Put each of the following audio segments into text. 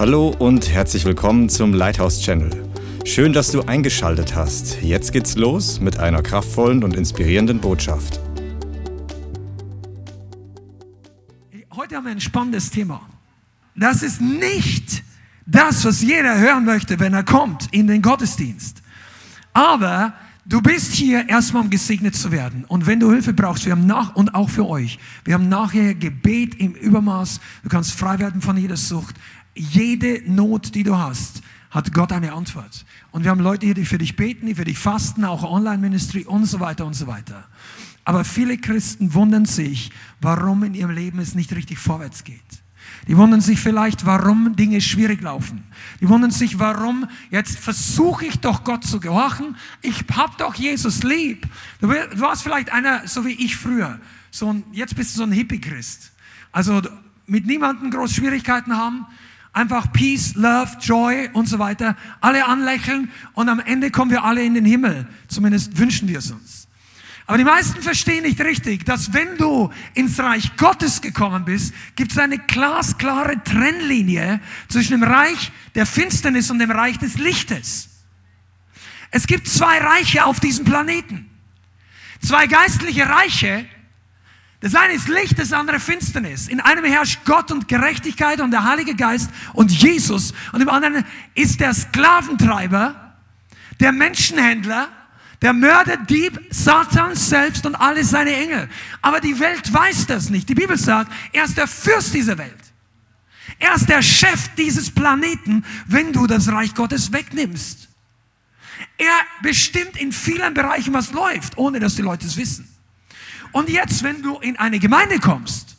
Hallo und herzlich willkommen zum Lighthouse Channel. Schön, dass du eingeschaltet hast. Jetzt geht's los mit einer kraftvollen und inspirierenden Botschaft. Heute haben wir ein spannendes Thema. Das ist nicht das, was jeder hören möchte, wenn er kommt in den Gottesdienst. Aber du bist hier erstmal, um gesegnet zu werden. Und wenn du Hilfe brauchst, wir haben nach, und auch für euch, wir haben nachher Gebet im Übermaß. Du kannst frei werden von jeder Sucht. Jede Not, die du hast, hat Gott eine Antwort. Und wir haben Leute hier, die für dich beten, die für dich fasten, auch Online-Ministry und so weiter und so weiter. Aber viele Christen wundern sich, warum in ihrem Leben es nicht richtig vorwärts geht. Die wundern sich vielleicht, warum Dinge schwierig laufen. Die wundern sich, warum jetzt versuche ich doch Gott zu gehorchen. Ich hab doch Jesus lieb. Du warst vielleicht einer, so wie ich früher. So ein, jetzt bist du so ein Hippie-Christ. Also mit niemandem groß Schwierigkeiten haben. Einfach Peace, Love, Joy und so weiter. Alle anlächeln und am Ende kommen wir alle in den Himmel. Zumindest wünschen wir es uns. Aber die meisten verstehen nicht richtig, dass wenn du ins Reich Gottes gekommen bist, gibt es eine glasklare Trennlinie zwischen dem Reich der Finsternis und dem Reich des Lichtes. Es gibt zwei Reiche auf diesem Planeten. Zwei geistliche Reiche. Das eine ist Licht, das andere Finsternis. In einem herrscht Gott und Gerechtigkeit und der Heilige Geist und Jesus. Und im anderen ist der Sklaventreiber, der Menschenhändler, der Mörder, Dieb, Satan selbst und alle seine Engel. Aber die Welt weiß das nicht. Die Bibel sagt, er ist der Fürst dieser Welt. Er ist der Chef dieses Planeten, wenn du das Reich Gottes wegnimmst. Er bestimmt in vielen Bereichen, was läuft, ohne dass die Leute es wissen. Und jetzt, wenn du in eine Gemeinde kommst,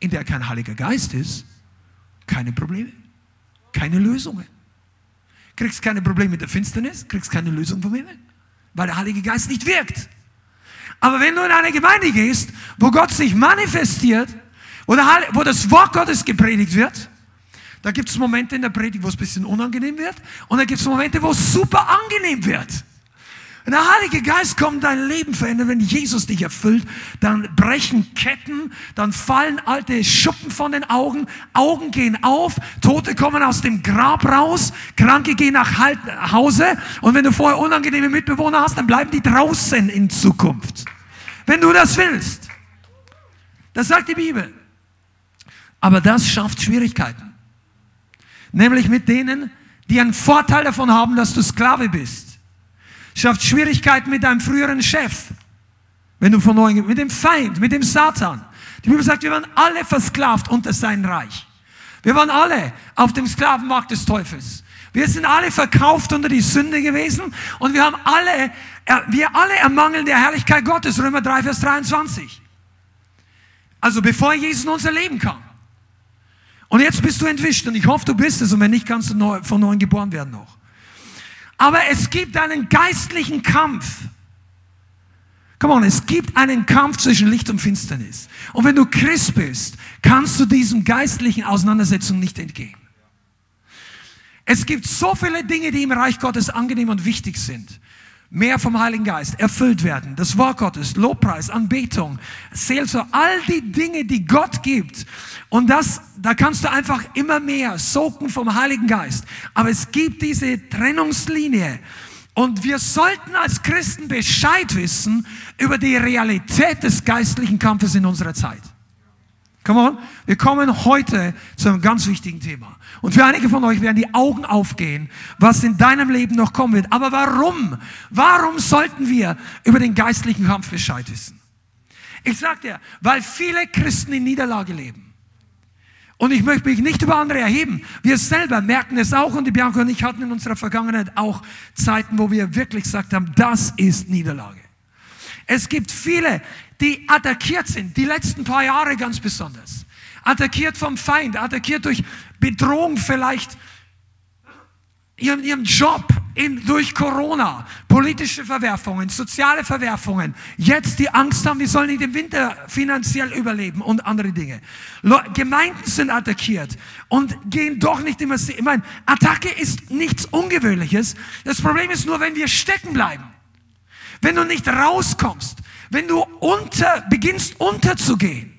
in der kein Heiliger Geist ist, keine Probleme, keine Lösungen. Kriegst keine Probleme mit der Finsternis, kriegst keine Lösung vom Himmel weil der Heilige Geist nicht wirkt. Aber wenn du in eine Gemeinde gehst, wo Gott sich manifestiert, wo, wo das Wort Gottes gepredigt wird, da gibt es Momente in der Predigt, wo es ein bisschen unangenehm wird und da gibt es Momente, wo es super angenehm wird. Wenn der Heilige Geist kommt, dein Leben verändert, wenn Jesus dich erfüllt, dann brechen Ketten, dann fallen alte Schuppen von den Augen, Augen gehen auf, Tote kommen aus dem Grab raus, Kranke gehen nach Hause und wenn du vorher unangenehme Mitbewohner hast, dann bleiben die draußen in Zukunft. Wenn du das willst. Das sagt die Bibel. Aber das schafft Schwierigkeiten. Nämlich mit denen, die einen Vorteil davon haben, dass du Sklave bist schafft Schwierigkeiten mit deinem früheren Chef. Wenn du von neuem, mit dem Feind, mit dem Satan. Die Bibel sagt, wir waren alle versklavt unter sein Reich. Wir waren alle auf dem Sklavenmarkt des Teufels. Wir sind alle verkauft unter die Sünde gewesen und wir haben alle, wir alle ermangeln der Herrlichkeit Gottes. Römer 3, Vers 23. Also bevor Jesus in unser Leben kam. Und jetzt bist du entwischt und ich hoffe, du bist es und wenn nicht, kannst du von neuem geboren werden noch. Aber es gibt einen geistlichen Kampf. Come on, es gibt einen Kampf zwischen Licht und Finsternis. Und wenn du Christ bist, kannst du diesen geistlichen Auseinandersetzungen nicht entgehen. Es gibt so viele Dinge, die im Reich Gottes angenehm und wichtig sind mehr vom Heiligen Geist, erfüllt werden, das Wort Gottes, Lobpreis, Anbetung, Seelsorge, all die Dinge, die Gott gibt. Und das, da kannst du einfach immer mehr soaken vom Heiligen Geist. Aber es gibt diese Trennungslinie. Und wir sollten als Christen Bescheid wissen über die Realität des geistlichen Kampfes in unserer Zeit. Come on. Wir kommen heute zu einem ganz wichtigen Thema. Und für einige von euch werden die Augen aufgehen, was in deinem Leben noch kommen wird. Aber warum? Warum sollten wir über den geistlichen Kampf Bescheid wissen? Ich sag dir, weil viele Christen in Niederlage leben. Und ich möchte mich nicht über andere erheben. Wir selber merken es auch und die Bianca und ich hatten in unserer Vergangenheit auch Zeiten, wo wir wirklich gesagt haben, das ist Niederlage. Es gibt viele, die attackiert sind, die letzten paar Jahre ganz besonders. Attackiert vom Feind, attackiert durch Bedrohung vielleicht, ihren, ihrem Job, in, durch Corona, politische Verwerfungen, soziale Verwerfungen, jetzt die Angst haben, wir sollen in den Winter finanziell überleben und andere Dinge. Le Gemeinden sind attackiert und gehen doch nicht immer, ich meine, Attacke ist nichts Ungewöhnliches. Das Problem ist nur, wenn wir stecken bleiben. Wenn du nicht rauskommst, wenn du unter, beginnst unterzugehen.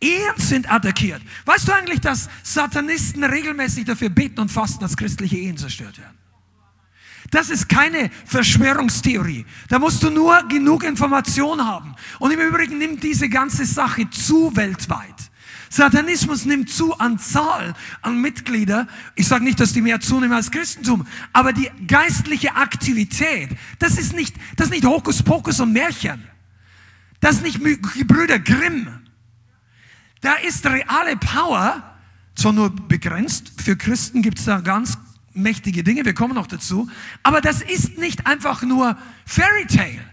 Ehen sind attackiert. Weißt du eigentlich, dass Satanisten regelmäßig dafür beten und fasten, dass christliche Ehen zerstört werden? Das ist keine Verschwörungstheorie. Da musst du nur genug Information haben. Und im Übrigen nimmt diese ganze Sache zu weltweit. Satanismus nimmt zu an Zahl an Mitglieder. Ich sage nicht, dass die mehr zunehmen als Christentum, aber die geistliche Aktivität, das ist nicht, das ist nicht Hokuspokus und Märchen. Das ist nicht Brüder Grimm. Da ist reale Power, zwar nur begrenzt, für Christen gibt es da ganz mächtige Dinge, wir kommen noch dazu, aber das ist nicht einfach nur Fairy Tale.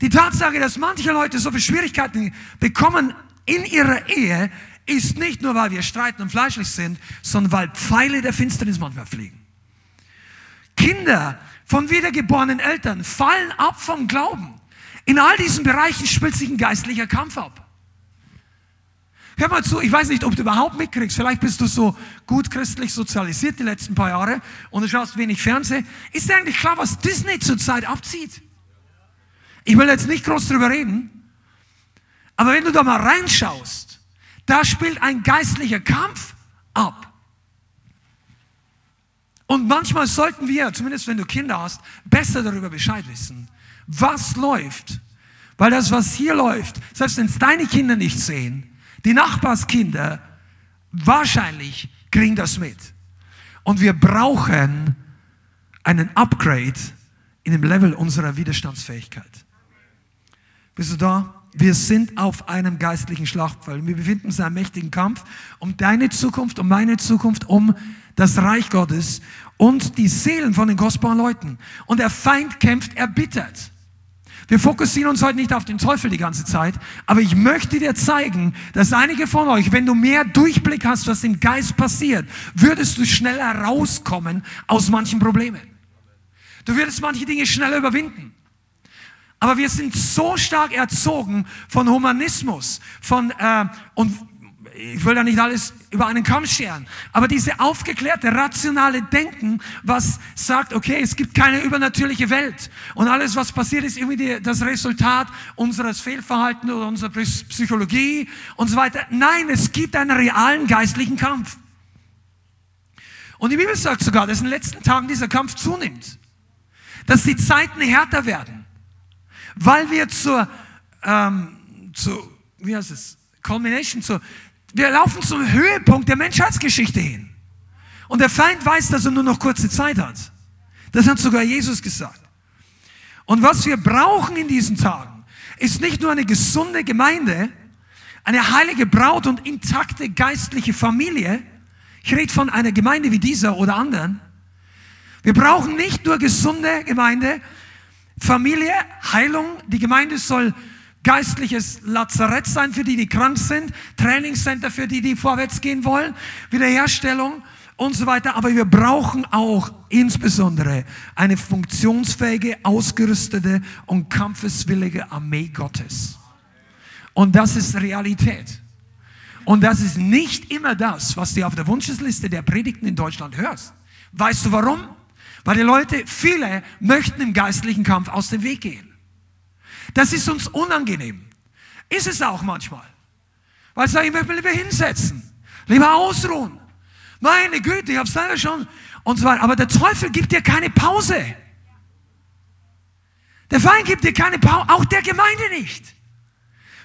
Die Tatsache, dass manche Leute so viele Schwierigkeiten bekommen in ihrer Ehe, ist nicht nur, weil wir streiten und fleischlich sind, sondern weil Pfeile der Finsternis manchmal fliegen. Kinder von wiedergeborenen Eltern fallen ab vom Glauben. In all diesen Bereichen spielt sich ein geistlicher Kampf ab. Hör mal zu, ich weiß nicht, ob du überhaupt mitkriegst, vielleicht bist du so gut christlich sozialisiert die letzten paar Jahre und du schaust wenig Fernsehen. Ist dir eigentlich klar, was Disney zurzeit abzieht? Ich will jetzt nicht groß drüber reden, aber wenn du da mal reinschaust, da spielt ein geistlicher Kampf ab. Und manchmal sollten wir, zumindest wenn du Kinder hast, besser darüber Bescheid wissen, was läuft. Weil das, was hier läuft, selbst wenn es deine Kinder nicht sehen, die Nachbarskinder wahrscheinlich kriegen das mit. Und wir brauchen einen Upgrade in dem Level unserer Widerstandsfähigkeit. Bist du da? Wir sind auf einem geistlichen Schlachtfeld. Wir befinden uns in einem mächtigen Kampf um deine Zukunft, um meine Zukunft, um das Reich Gottes und die Seelen von den kostbaren Leuten. Und der Feind kämpft erbittert. Wir fokussieren uns heute nicht auf den Teufel die ganze Zeit, aber ich möchte dir zeigen, dass einige von euch, wenn du mehr Durchblick hast, was im Geist passiert, würdest du schneller rauskommen aus manchen Problemen. Du würdest manche Dinge schneller überwinden. Aber wir sind so stark erzogen von Humanismus, von äh, und ich will da nicht alles über einen Kamm scheren, aber diese aufgeklärte, rationale Denken, was sagt, okay, es gibt keine übernatürliche Welt und alles, was passiert, ist irgendwie die, das Resultat unseres Fehlverhaltens oder unserer Psychologie und so weiter. Nein, es gibt einen realen geistlichen Kampf. Und die Bibel sagt sogar, dass in den letzten Tagen dieser Kampf zunimmt, dass die Zeiten härter werden, weil wir zur, ähm, zu, wie heißt es, Culmination, zur wir laufen zum Höhepunkt der Menschheitsgeschichte hin. Und der Feind weiß, dass er nur noch kurze Zeit hat. Das hat sogar Jesus gesagt. Und was wir brauchen in diesen Tagen, ist nicht nur eine gesunde Gemeinde, eine heilige Braut und intakte geistliche Familie. Ich rede von einer Gemeinde wie dieser oder anderen. Wir brauchen nicht nur gesunde Gemeinde, Familie, Heilung. Die Gemeinde soll geistliches Lazarett sein für die, die krank sind, Trainingscenter für die, die vorwärts gehen wollen, Wiederherstellung und so weiter. Aber wir brauchen auch insbesondere eine funktionsfähige, ausgerüstete und kampfeswillige Armee Gottes. Und das ist Realität. Und das ist nicht immer das, was du auf der Wunschesliste der Predigten in Deutschland hörst. Weißt du warum? Weil die Leute, viele möchten im geistlichen Kampf aus dem Weg gehen. Das ist uns unangenehm. Ist es auch manchmal. Weil ich sage, ich möchte mich lieber hinsetzen, lieber ausruhen. Meine Güte, ich habe es leider schon und weiter. Aber der Teufel gibt dir keine Pause. Der Feind gibt dir keine Pause, auch der Gemeinde nicht.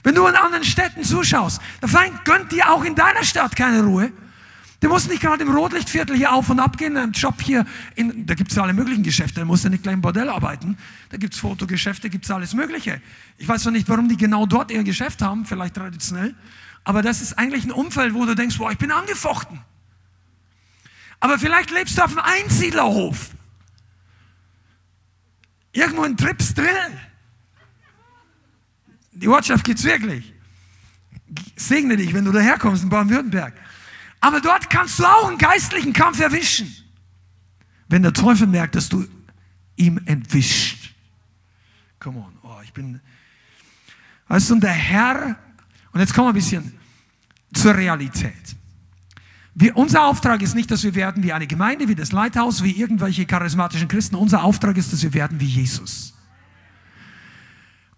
Wenn du in anderen Städten zuschaust, der Feind gönnt dir auch in deiner Stadt keine Ruhe. Du musst nicht gerade im Rotlichtviertel hier auf und ab gehen, einen Job hier, in, da gibt es ja alle möglichen Geschäfte, da musst du nicht gleich im Bordell arbeiten, da gibt es Fotogeschäfte, gibt es alles Mögliche. Ich weiß noch nicht, warum die genau dort ihr Geschäft haben, vielleicht traditionell, aber das ist eigentlich ein Umfeld, wo du denkst, boah, ich bin angefochten. Aber vielleicht lebst du auf einem Einsiedlerhof. Irgendwo in Trips drill. Die Ortschaft es wirklich. Segne dich, wenn du daherkommst in Baden-Württemberg. Aber dort kannst du auch einen geistlichen Kampf erwischen. Wenn der Teufel merkt, dass du ihm entwischt. Come on, oh, ich bin. Weißt du, und der Herr, und jetzt kommen wir ein bisschen zur Realität. Wir, unser Auftrag ist nicht, dass wir werden wie eine Gemeinde, wie das Leithaus, wie irgendwelche charismatischen Christen. Unser Auftrag ist, dass wir werden wie Jesus.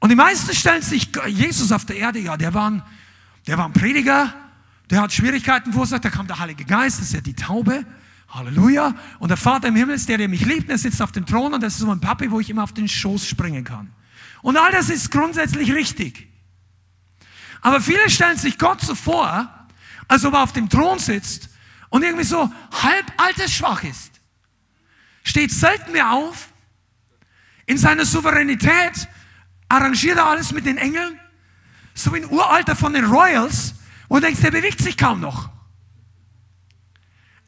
Und die meisten stellen sich Jesus auf der Erde, ja, der war ein Der war ein Prediger, der hat Schwierigkeiten verursacht, da kam der Heilige Geist, das ist ja die Taube. Halleluja. Und der Vater im Himmel ist der, der mich liebt, der sitzt auf dem Thron und das ist so ein Papi, wo ich immer auf den Schoß springen kann. Und all das ist grundsätzlich richtig. Aber viele stellen sich Gott so vor, als ob er auf dem Thron sitzt und irgendwie so halb altersschwach ist. Steht selten mehr auf. In seiner Souveränität arrangiert er alles mit den Engeln. So wie ein Uralter von den Royals, du denkst, der bewegt sich kaum noch.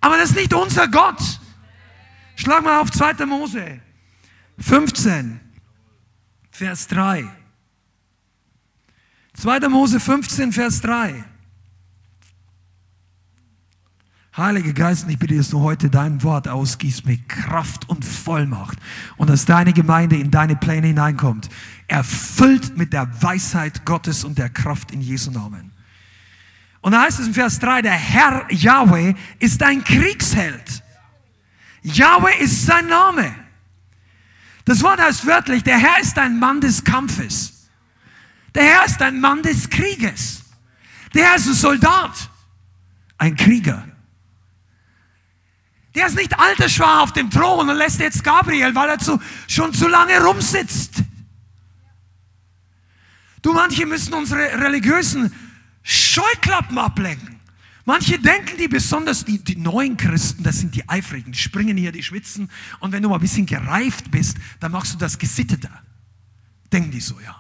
Aber das ist nicht unser Gott. Schlag mal auf 2. Mose 15, Vers 3. 2. Mose 15, Vers 3. Heiliger Geist, ich bitte, dass du heute dein Wort ausgießt mit Kraft und Vollmacht und dass deine Gemeinde in deine Pläne hineinkommt, erfüllt mit der Weisheit Gottes und der Kraft in Jesu Namen. Und da heißt es in Vers 3, der Herr Yahweh ist ein Kriegsheld. Yahweh ist sein Name. Das Wort heißt wörtlich, der Herr ist ein Mann des Kampfes. Der Herr ist ein Mann des Krieges. Der Herr ist ein Soldat, ein Krieger. Der ist nicht altersschwach auf dem Thron und lässt jetzt Gabriel, weil er zu, schon zu lange rumsitzt. Du, manche müssen unsere religiösen Scheuklappen ablenken. Manche denken, die besonders die, die neuen Christen, das sind die Eifrigen, die springen hier, die schwitzen. Und wenn du mal ein bisschen gereift bist, dann machst du das gesitteter. Denken die so, ja.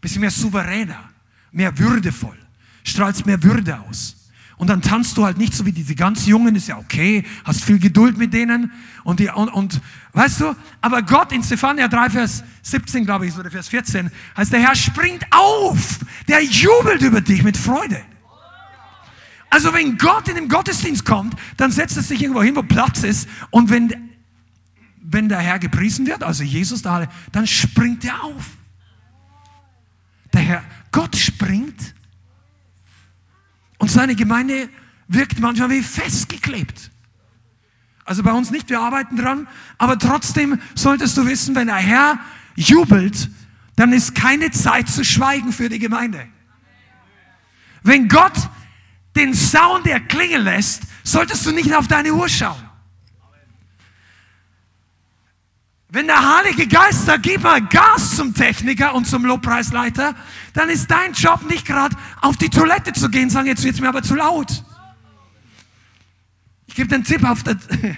Bisschen mehr souveräner, mehr würdevoll, strahlst mehr Würde aus. Und dann tanzt du halt nicht so wie diese ganz Jungen, ist ja okay, hast viel Geduld mit denen. Und, die, und, und weißt du, aber Gott in Zephania 3, Vers 17, glaube ich, oder Vers 14, heißt, der Herr springt auf, der jubelt über dich mit Freude. Also wenn Gott in den Gottesdienst kommt, dann setzt er sich irgendwo hin, wo Platz ist. Und wenn, wenn der Herr gepriesen wird, also Jesus da, dann springt er auf. Der Herr, Gott springt und seine Gemeinde wirkt manchmal wie festgeklebt. Also bei uns nicht, wir arbeiten dran, aber trotzdem solltest du wissen, wenn der Herr jubelt, dann ist keine Zeit zu schweigen für die Gemeinde. Wenn Gott den Sound erklingen lässt, solltest du nicht auf deine Uhr schauen. Wenn der Heilige Geist sagt, gib mal Gas zum Techniker und zum Lobpreisleiter, dann ist dein Job nicht gerade auf die Toilette zu gehen sagen, jetzt wird mir aber zu laut. Ich gebe den Tipp auf der...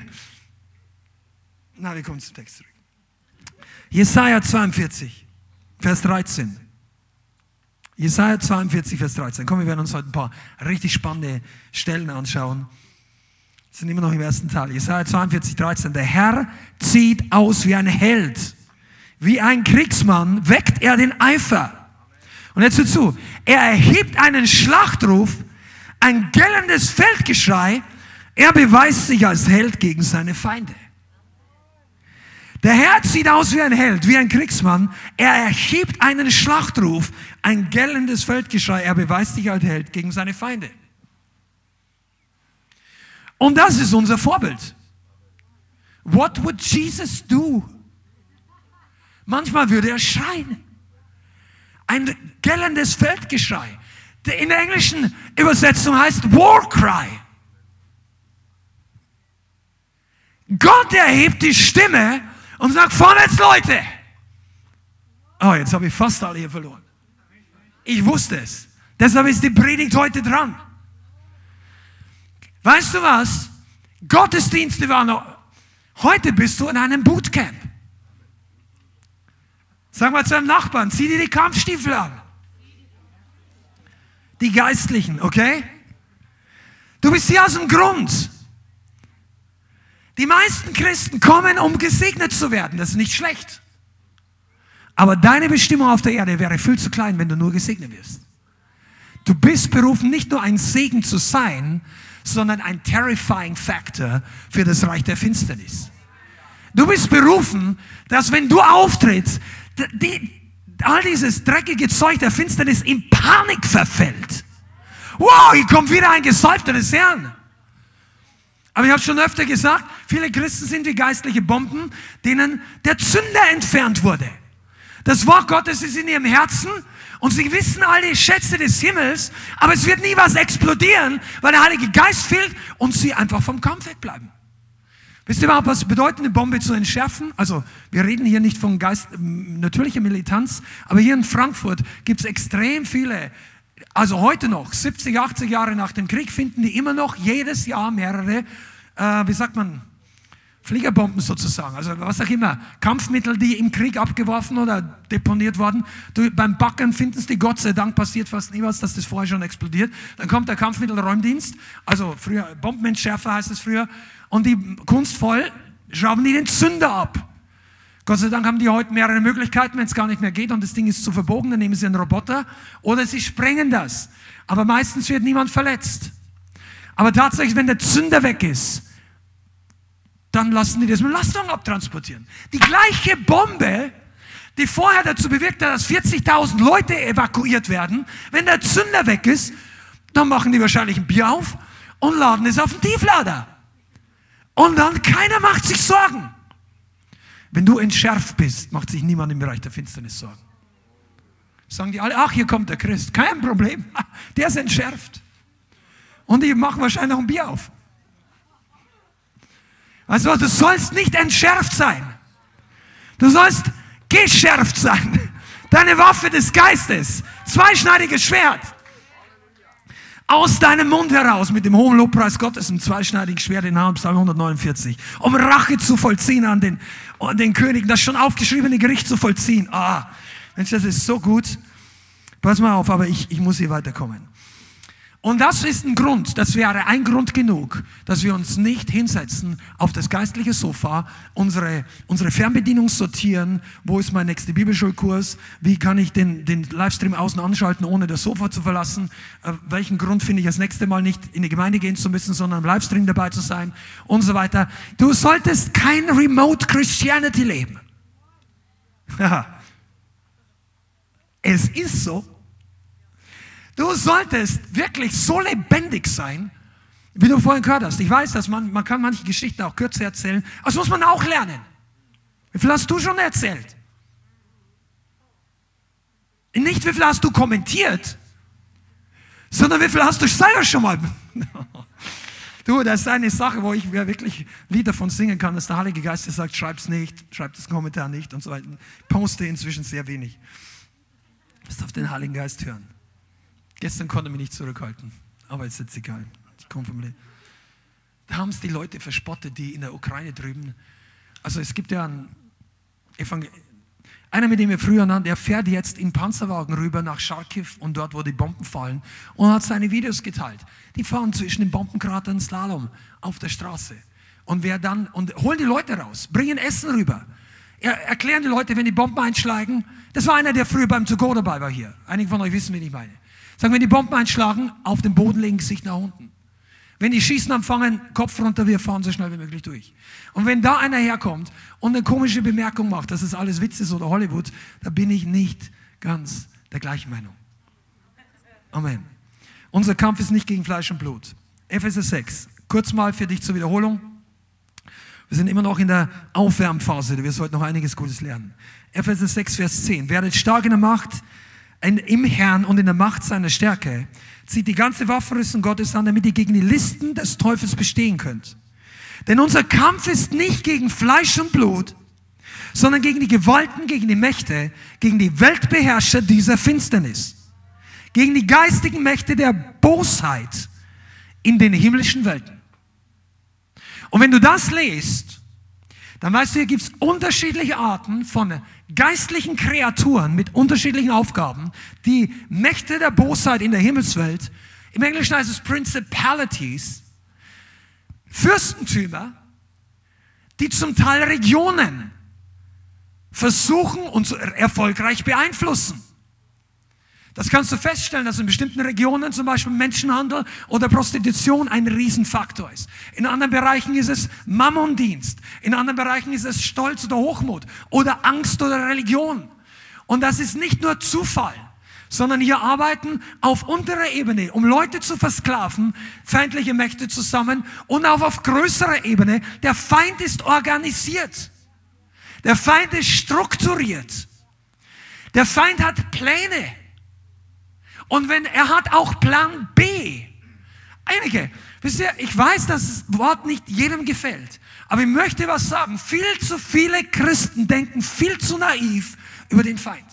Na, wir kommen zum Text zurück. Jesaja 42, Vers 13. Jesaja 42, Vers 13. Komm, wir werden uns heute ein paar richtig spannende Stellen anschauen sind immer noch im ersten Teil. Jesaja 42, 13. Der Herr zieht aus wie ein Held. Wie ein Kriegsmann weckt er den Eifer. Und jetzt hör zu. Er erhebt einen Schlachtruf, ein gellendes Feldgeschrei. Er beweist sich als Held gegen seine Feinde. Der Herr zieht aus wie ein Held, wie ein Kriegsmann. Er erhebt einen Schlachtruf, ein gellendes Feldgeschrei. Er beweist sich als Held gegen seine Feinde. Und das ist unser Vorbild. What would Jesus do? Manchmal würde er schreien. Ein gellendes Feldgeschrei. In der englischen Übersetzung heißt War Cry. Gott erhebt die Stimme und sagt, vorwärts Leute. Oh, jetzt habe ich fast alle hier verloren. Ich wusste es. Deshalb ist die Predigt heute dran. Weißt du was? Gottesdienste waren noch. Heute bist du in einem Bootcamp. Sag mal zu deinem Nachbarn, zieh dir die Kampfstiefel an. Die Geistlichen, okay? Du bist hier aus dem Grund. Die meisten Christen kommen, um gesegnet zu werden. Das ist nicht schlecht. Aber deine Bestimmung auf der Erde wäre viel zu klein, wenn du nur gesegnet wirst. Du bist berufen, nicht nur ein Segen zu sein, sondern ein terrifying Factor für das Reich der Finsternis. Du bist berufen, dass wenn du auftrittst, die, all dieses dreckige Zeug der Finsternis in Panik verfällt. Wow, hier kommt wieder ein Gesäufter des Herrn. Aber ich habe schon öfter gesagt, viele Christen sind wie geistliche Bomben, denen der Zünder entfernt wurde. Das Wort Gottes ist in ihrem Herzen und sie wissen alle Schätze des Himmels, aber es wird nie was explodieren, weil der Heilige Geist fehlt und sie einfach vom Kampf wegbleiben. Wisst ihr überhaupt, was bedeutet, eine Bombe zu entschärfen? Also, wir reden hier nicht von Geist, natürlicher Militanz, aber hier in Frankfurt gibt es extrem viele, also heute noch, 70, 80 Jahre nach dem Krieg, finden die immer noch jedes Jahr mehrere, äh, wie sagt man, Fliegerbomben sozusagen, also was auch immer, Kampfmittel, die im Krieg abgeworfen oder deponiert wurden. Du, beim Backen finden sie, Gott sei Dank passiert fast nie was, dass das vorher schon explodiert. Dann kommt der Kampfmittelräumdienst, also früher Bombenentschärfer heißt es früher, und die kunstvoll schrauben die den Zünder ab. Gott sei Dank haben die heute mehrere Möglichkeiten, wenn es gar nicht mehr geht und das Ding ist zu verbogen, dann nehmen sie einen Roboter oder sie sprengen das. Aber meistens wird niemand verletzt. Aber tatsächlich, wenn der Zünder weg ist, dann lassen die das mit Lastung abtransportieren. Die gleiche Bombe, die vorher dazu bewirkt hat, dass 40.000 Leute evakuiert werden, wenn der Zünder weg ist, dann machen die wahrscheinlich ein Bier auf und laden es auf den Tieflader. Und dann keiner macht sich Sorgen. Wenn du entschärft bist, macht sich niemand im Bereich der Finsternis Sorgen. Sagen die alle, ach, hier kommt der Christ. Kein Problem. Der ist entschärft. Und die machen wahrscheinlich noch ein Bier auf. Also du sollst nicht entschärft sein. Du sollst geschärft sein. Deine Waffe des Geistes. Zweischneidiges Schwert. Aus deinem Mund heraus mit dem hohen Lobpreis Gottes ein zweischneidiges Schwert in Hand, Psalm 149. Um Rache zu vollziehen an den, an den Königen, das schon aufgeschriebene Gericht zu vollziehen. Ah, Mensch, das ist so gut. Pass mal auf, aber ich, ich muss hier weiterkommen. Und das ist ein Grund, das wäre ein Grund genug, dass wir uns nicht hinsetzen auf das geistliche Sofa, unsere, unsere Fernbedienung sortieren, wo ist mein nächster Bibelschulkurs, wie kann ich den, den Livestream außen anschalten, ohne das Sofa zu verlassen, äh, welchen Grund finde ich das nächste Mal nicht in die Gemeinde gehen zu müssen, sondern im Livestream dabei zu sein und so weiter. Du solltest kein Remote Christianity leben. es ist so. Du solltest wirklich so lebendig sein, wie du vorhin gehört hast. Ich weiß, dass man, man kann manche Geschichten auch kürzer erzählen, aber das muss man auch lernen. Wie viel hast du schon erzählt? Nicht wie viel hast du kommentiert, sondern wie viel hast du selber schon mal. du, das ist eine Sache, wo ich wirklich Lieder von singen kann, dass der Heilige Geist sagt, schreib's nicht, schreib das Kommentar nicht und so weiter. Poste inzwischen sehr wenig. Du musst auf den Heiligen Geist hören. Gestern konnte ich mich nicht zurückhalten, aber jetzt ist es egal. Ich komme vom. Da haben es die Leute verspottet, die in der Ukraine drüben. Also es gibt ja einen Evangel einer, mit dem wir früher nannten, der fährt jetzt in Panzerwagen rüber nach Charkiw und dort, wo die Bomben fallen und hat seine Videos geteilt. Die fahren zwischen den Bombenkratern Slalom auf der Straße. Und wer dann, und holen die Leute raus, bringen Essen rüber. Er, erklären die Leute, wenn die Bomben einschlagen. Das war einer, der früher beim Zugo dabei war hier. Einige von euch wissen, wen ich meine. Sagen, wenn die Bomben einschlagen, auf den Boden legen, Gesicht nach unten. Wenn die Schießen anfangen, Kopf runter, wir fahren so schnell wie möglich durch. Und wenn da einer herkommt und eine komische Bemerkung macht, dass es alles Witz ist oder Hollywood, da bin ich nicht ganz der gleichen Meinung. Amen. Unser Kampf ist nicht gegen Fleisch und Blut. Epheser 6. Kurz mal für dich zur Wiederholung. Wir sind immer noch in der Aufwärmphase. Du wirst heute noch einiges Gutes lernen. Epheser 6, Vers 10. Werdet stark in der Macht im Herrn und in der Macht seiner Stärke, zieht die ganze Waffenrüstung Gottes an, damit ihr gegen die Listen des Teufels bestehen könnt. Denn unser Kampf ist nicht gegen Fleisch und Blut, sondern gegen die Gewalten, gegen die Mächte, gegen die Weltbeherrscher dieser Finsternis, gegen die geistigen Mächte der Bosheit in den himmlischen Welten. Und wenn du das liest, dann weißt du, hier gibt es unterschiedliche Arten von geistlichen Kreaturen mit unterschiedlichen Aufgaben, die Mächte der Bosheit in der Himmelswelt, im Englischen heißt es Principalities, Fürstentümer, die zum Teil Regionen versuchen und erfolgreich beeinflussen. Das kannst du feststellen, dass in bestimmten Regionen zum Beispiel Menschenhandel oder Prostitution ein Riesenfaktor ist. In anderen Bereichen ist es Mammondienst. In anderen Bereichen ist es Stolz oder Hochmut oder Angst oder Religion. Und das ist nicht nur Zufall, sondern hier arbeiten auf unterer Ebene, um Leute zu versklaven, feindliche Mächte zusammen und auch auf größerer Ebene. Der Feind ist organisiert. Der Feind ist strukturiert. Der Feind hat Pläne. Und wenn er hat auch Plan B. Einige, wisst ihr, ich weiß, dass das Wort nicht jedem gefällt. Aber ich möchte was sagen. Viel zu viele Christen denken viel zu naiv über den Feind.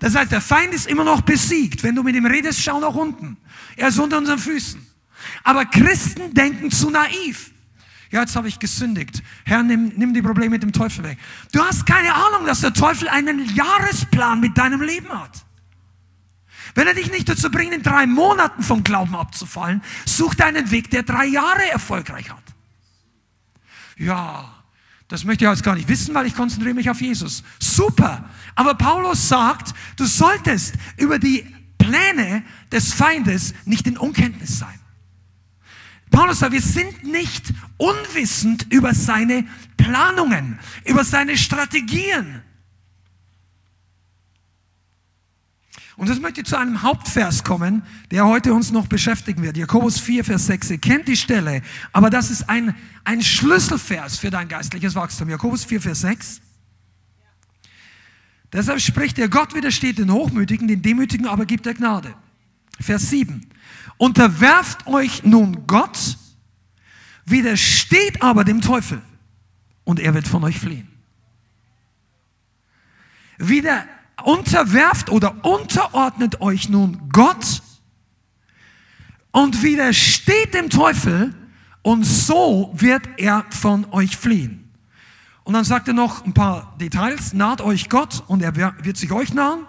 Das heißt, der Feind ist immer noch besiegt. Wenn du mit ihm redest, schau nach unten. Er ist unter unseren Füßen. Aber Christen denken zu naiv. Ja, jetzt habe ich gesündigt. Herr, nimm, nimm die Probleme mit dem Teufel weg. Du hast keine Ahnung, dass der Teufel einen Jahresplan mit deinem Leben hat. Wenn er dich nicht dazu bringt, in drei Monaten vom Glauben abzufallen, such einen Weg, der drei Jahre erfolgreich hat. Ja, das möchte ich jetzt gar nicht wissen, weil ich konzentriere mich auf Jesus. Super. Aber Paulus sagt, du solltest über die Pläne des Feindes nicht in Unkenntnis sein. Paulus sagt, wir sind nicht unwissend über seine Planungen, über seine Strategien. Und das möchte zu einem Hauptvers kommen, der heute uns noch beschäftigen wird. Jakobus 4, Vers 6. Ihr kennt die Stelle, aber das ist ein, ein Schlüsselvers für dein geistliches Wachstum. Jakobus 4, Vers 6. Deshalb spricht er, Gott widersteht den Hochmütigen, den Demütigen aber gibt er Gnade. Vers 7. Unterwerft euch nun Gott, widersteht aber dem Teufel und er wird von euch fliehen. Wieder unterwerft oder unterordnet euch nun Gott und widersteht dem Teufel und so wird er von euch fliehen. Und dann sagt er noch ein paar Details. Naht euch Gott und er wird sich euch nahen.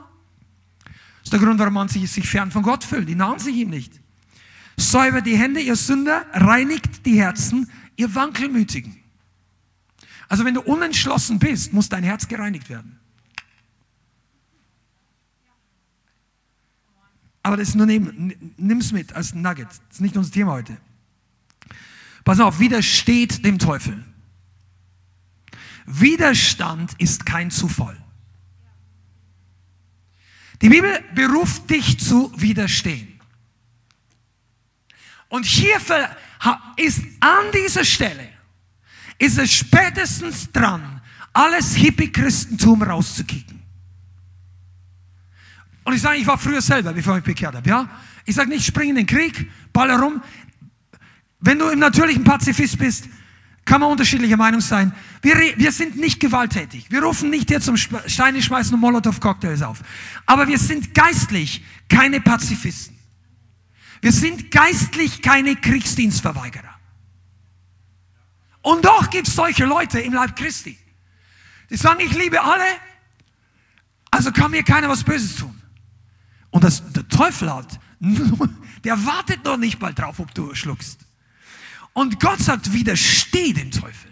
Das ist der Grund, warum man sich, sich fern von Gott fühlt. Die nahen sich ihm nicht. Säubert die Hände, ihr Sünder, reinigt die Herzen, ihr Wankelmütigen. Also wenn du unentschlossen bist, muss dein Herz gereinigt werden. Aber das ist nur neben, nimm's mit als Nugget. Das ist nicht unser Thema heute. Pass auf, widersteht dem Teufel. Widerstand ist kein Zufall. Die Bibel beruft dich zu widerstehen. Und hier ist an dieser Stelle, ist es spätestens dran, alles Hippie-Christentum rauszukicken. Und ich sage, ich war früher selber, bevor ich bekehrt habe. Ja? Ich sage nicht, spring in den Krieg, ball herum. Wenn du im natürlichen Pazifist bist, kann man unterschiedlicher Meinung sein. Wir, wir sind nicht gewalttätig. Wir rufen nicht hier zum Steine schmeißen und Molotow-Cocktails auf. Aber wir sind geistlich keine Pazifisten. Wir sind geistlich keine Kriegsdienstverweigerer. Und doch gibt es solche Leute im Leib Christi. Die sagen, ich liebe alle, also kann mir keiner was Böses tun. Und das, der Teufel hat, der wartet noch nicht mal drauf, ob du schluckst. Und Gott sagt, widersteh dem Teufel.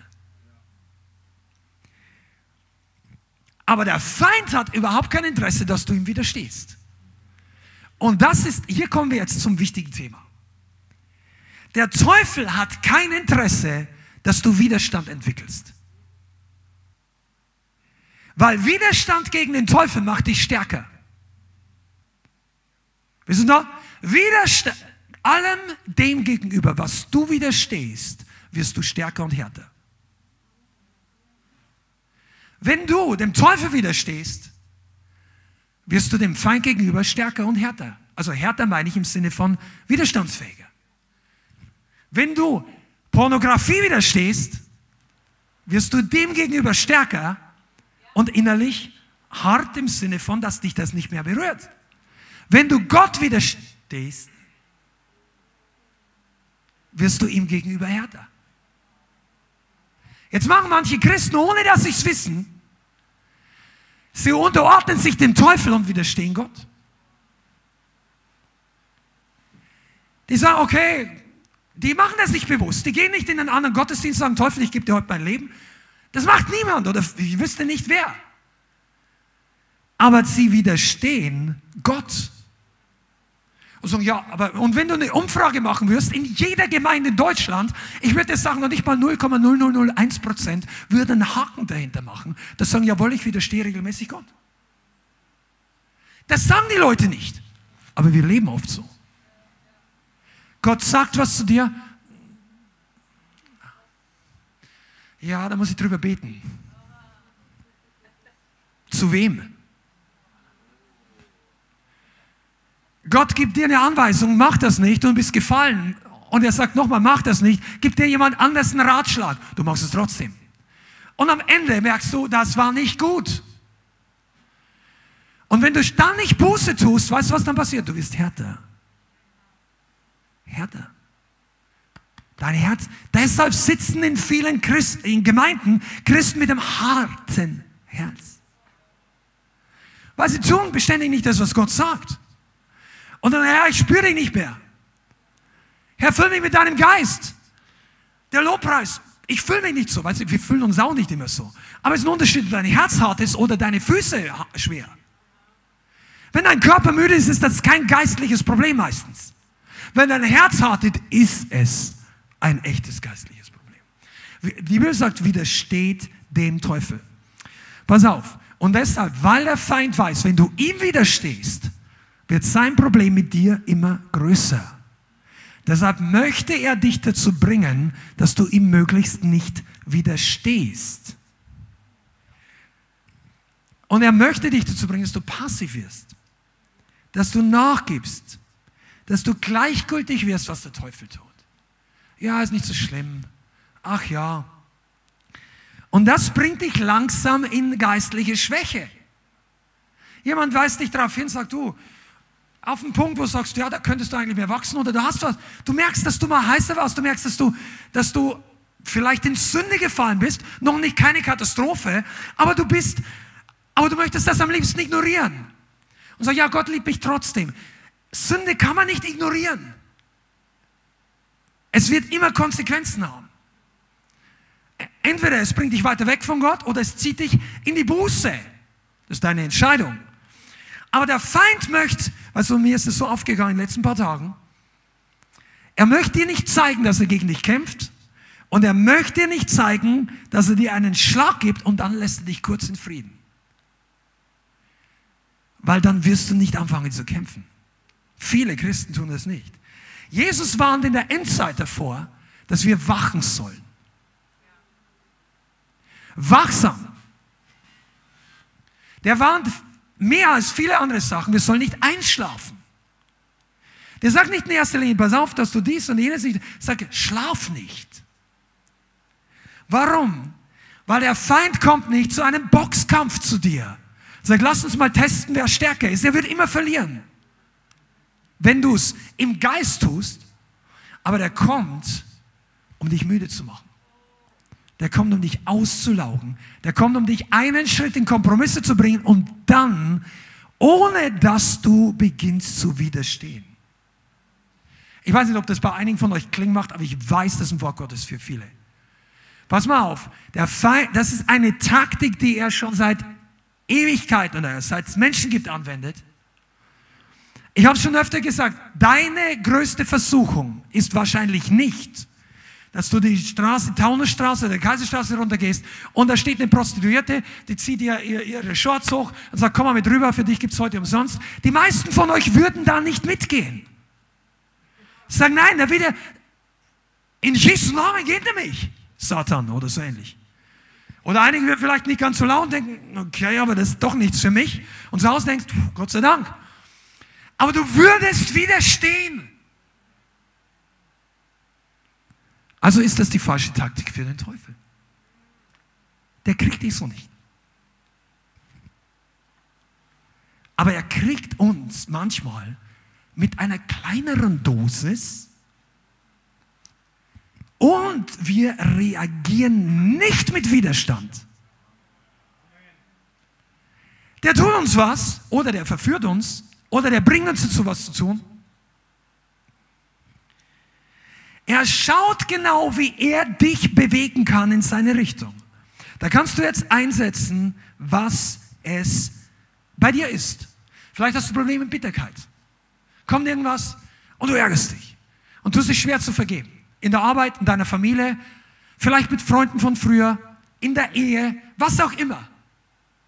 Aber der Feind hat überhaupt kein Interesse, dass du ihm widerstehst. Und das ist, hier kommen wir jetzt zum wichtigen Thema. Der Teufel hat kein Interesse, dass du Widerstand entwickelst. Weil Widerstand gegen den Teufel macht dich stärker. Wir sind da. Widerstand, allem dem gegenüber, was du widerstehst, wirst du stärker und härter. Wenn du dem Teufel widerstehst, wirst du dem Feind gegenüber stärker und härter. Also härter meine ich im Sinne von widerstandsfähiger. Wenn du Pornografie widerstehst, wirst du dem gegenüber stärker und innerlich hart im Sinne von, dass dich das nicht mehr berührt. Wenn du Gott widerstehst, wirst du ihm gegenüber härter. Jetzt machen manche Christen, ohne dass sie es wissen, sie unterordnen sich dem Teufel und widerstehen Gott. Die sagen, okay, die machen das nicht bewusst. Die gehen nicht in einen anderen Gottesdienst und sagen, Teufel, ich gebe dir heute mein Leben. Das macht niemand oder ich wüsste nicht wer. Aber sie widerstehen Gott und sagen, ja, aber, und wenn du eine Umfrage machen wirst, in jeder Gemeinde in Deutschland, ich würde sagen, noch nicht mal 0,0001 Prozent würde einen Haken dahinter machen, das sagen, jawohl, ich widerstehe regelmäßig Gott. Das sagen die Leute nicht. Aber wir leben oft so. Gott sagt was zu dir. Ja, da muss ich drüber beten. Zu wem? Gott gibt dir eine Anweisung, mach das nicht, und bist gefallen. Und er sagt nochmal, mach das nicht, gibt dir jemand anders einen Ratschlag. Du machst es trotzdem. Und am Ende merkst du, das war nicht gut. Und wenn du dann nicht Buße tust, weißt du, was dann passiert? Du wirst härter. Härter. Dein Herz. Deshalb sitzen in vielen Christen, in Gemeinden Christen mit einem harten Herz. Weil sie tun beständig nicht das, was Gott sagt. Und dann, Herr, ich spüre dich nicht mehr. Herr, füll mich mit deinem Geist. Der Lobpreis. Ich fühle mich nicht so. Weißt du, wir fühlen uns auch nicht immer so. Aber es ist ein Unterschied, ob dein Herz hart ist oder deine Füße schwer. Wenn dein Körper müde ist, ist das kein geistliches Problem meistens. Wenn dein Herz hart ist, ist es ein echtes geistliches Problem. Die Bibel sagt, widersteht dem Teufel. Pass auf. Und deshalb, weil der Feind weiß, wenn du ihm widerstehst, wird sein Problem mit dir immer größer. Deshalb möchte er dich dazu bringen, dass du ihm möglichst nicht widerstehst. Und er möchte dich dazu bringen, dass du passiv wirst, dass du nachgibst, dass du gleichgültig wirst, was der Teufel tut. Ja, ist nicht so schlimm. Ach ja. Und das bringt dich langsam in geistliche Schwäche. Jemand weist dich darauf hin, sagt du, auf den Punkt, wo du sagst, ja, da könntest du eigentlich mehr wachsen oder du hast was. Du merkst, dass du mal heißer warst, du merkst, dass du, dass du vielleicht in Sünde gefallen bist, noch nicht keine Katastrophe, aber du bist, aber du möchtest das am liebsten ignorieren. Und sag, ja, Gott liebt mich trotzdem. Sünde kann man nicht ignorieren. Es wird immer Konsequenzen haben. Entweder es bringt dich weiter weg von Gott oder es zieht dich in die Buße. Das ist deine Entscheidung. Aber der Feind möchte, also mir ist es so aufgegangen in den letzten paar Tagen, er möchte dir nicht zeigen, dass er gegen dich kämpft und er möchte dir nicht zeigen, dass er dir einen Schlag gibt und dann lässt er dich kurz in Frieden. Weil dann wirst du nicht anfangen zu kämpfen. Viele Christen tun das nicht. Jesus warnt in der Endzeit davor, dass wir wachen sollen. Wachsam. Der warnt mehr als viele andere Sachen, wir sollen nicht einschlafen. Der sagt nicht in erster Linie, pass auf, dass du dies und jenes nicht, sag, schlaf nicht. Warum? Weil der Feind kommt nicht zu einem Boxkampf zu dir. Sag, lass uns mal testen, wer stärker ist. Er wird immer verlieren. Wenn du es im Geist tust, aber der kommt, um dich müde zu machen. Der kommt, um dich auszulaugen. Der kommt, um dich einen Schritt in Kompromisse zu bringen und dann, ohne dass du beginnst zu widerstehen. Ich weiß nicht, ob das bei einigen von euch Kling macht, aber ich weiß, das ist ein Wort Gottes für viele. Pass mal auf, der Feind, das ist eine Taktik, die er schon seit Ewigkeit oder seit es Menschen gibt anwendet. Ich habe schon öfter gesagt, deine größte Versuchung ist wahrscheinlich nicht, dass du die Straße, Taunusstraße oder Kaiserstraße runtergehst und da steht eine Prostituierte, die zieht ihr, ihr, ihre Shorts hoch und sagt, komm mal mit rüber, für dich gibt's heute umsonst. Die meisten von euch würden da nicht mitgehen. Sagen, nein, da wieder, in Jesu Namen geht er mich, Satan oder so ähnlich. Oder einige werden vielleicht nicht ganz so laut denken, okay, aber das ist doch nichts für mich. Und zu Hause denkst, Gott sei Dank. Aber du würdest widerstehen. Also ist das die falsche Taktik für den Teufel. Der kriegt dich so nicht. Aber er kriegt uns manchmal mit einer kleineren Dosis und wir reagieren nicht mit Widerstand. Der tut uns was oder der verführt uns oder der bringt uns dazu, was zu tun. Er schaut genau, wie er dich bewegen kann in seine Richtung. Da kannst du jetzt einsetzen, was es bei dir ist. Vielleicht hast du Probleme mit Bitterkeit. Kommt irgendwas und du ärgerst dich. Und tust dich schwer zu vergeben. In der Arbeit, in deiner Familie, vielleicht mit Freunden von früher, in der Ehe, was auch immer.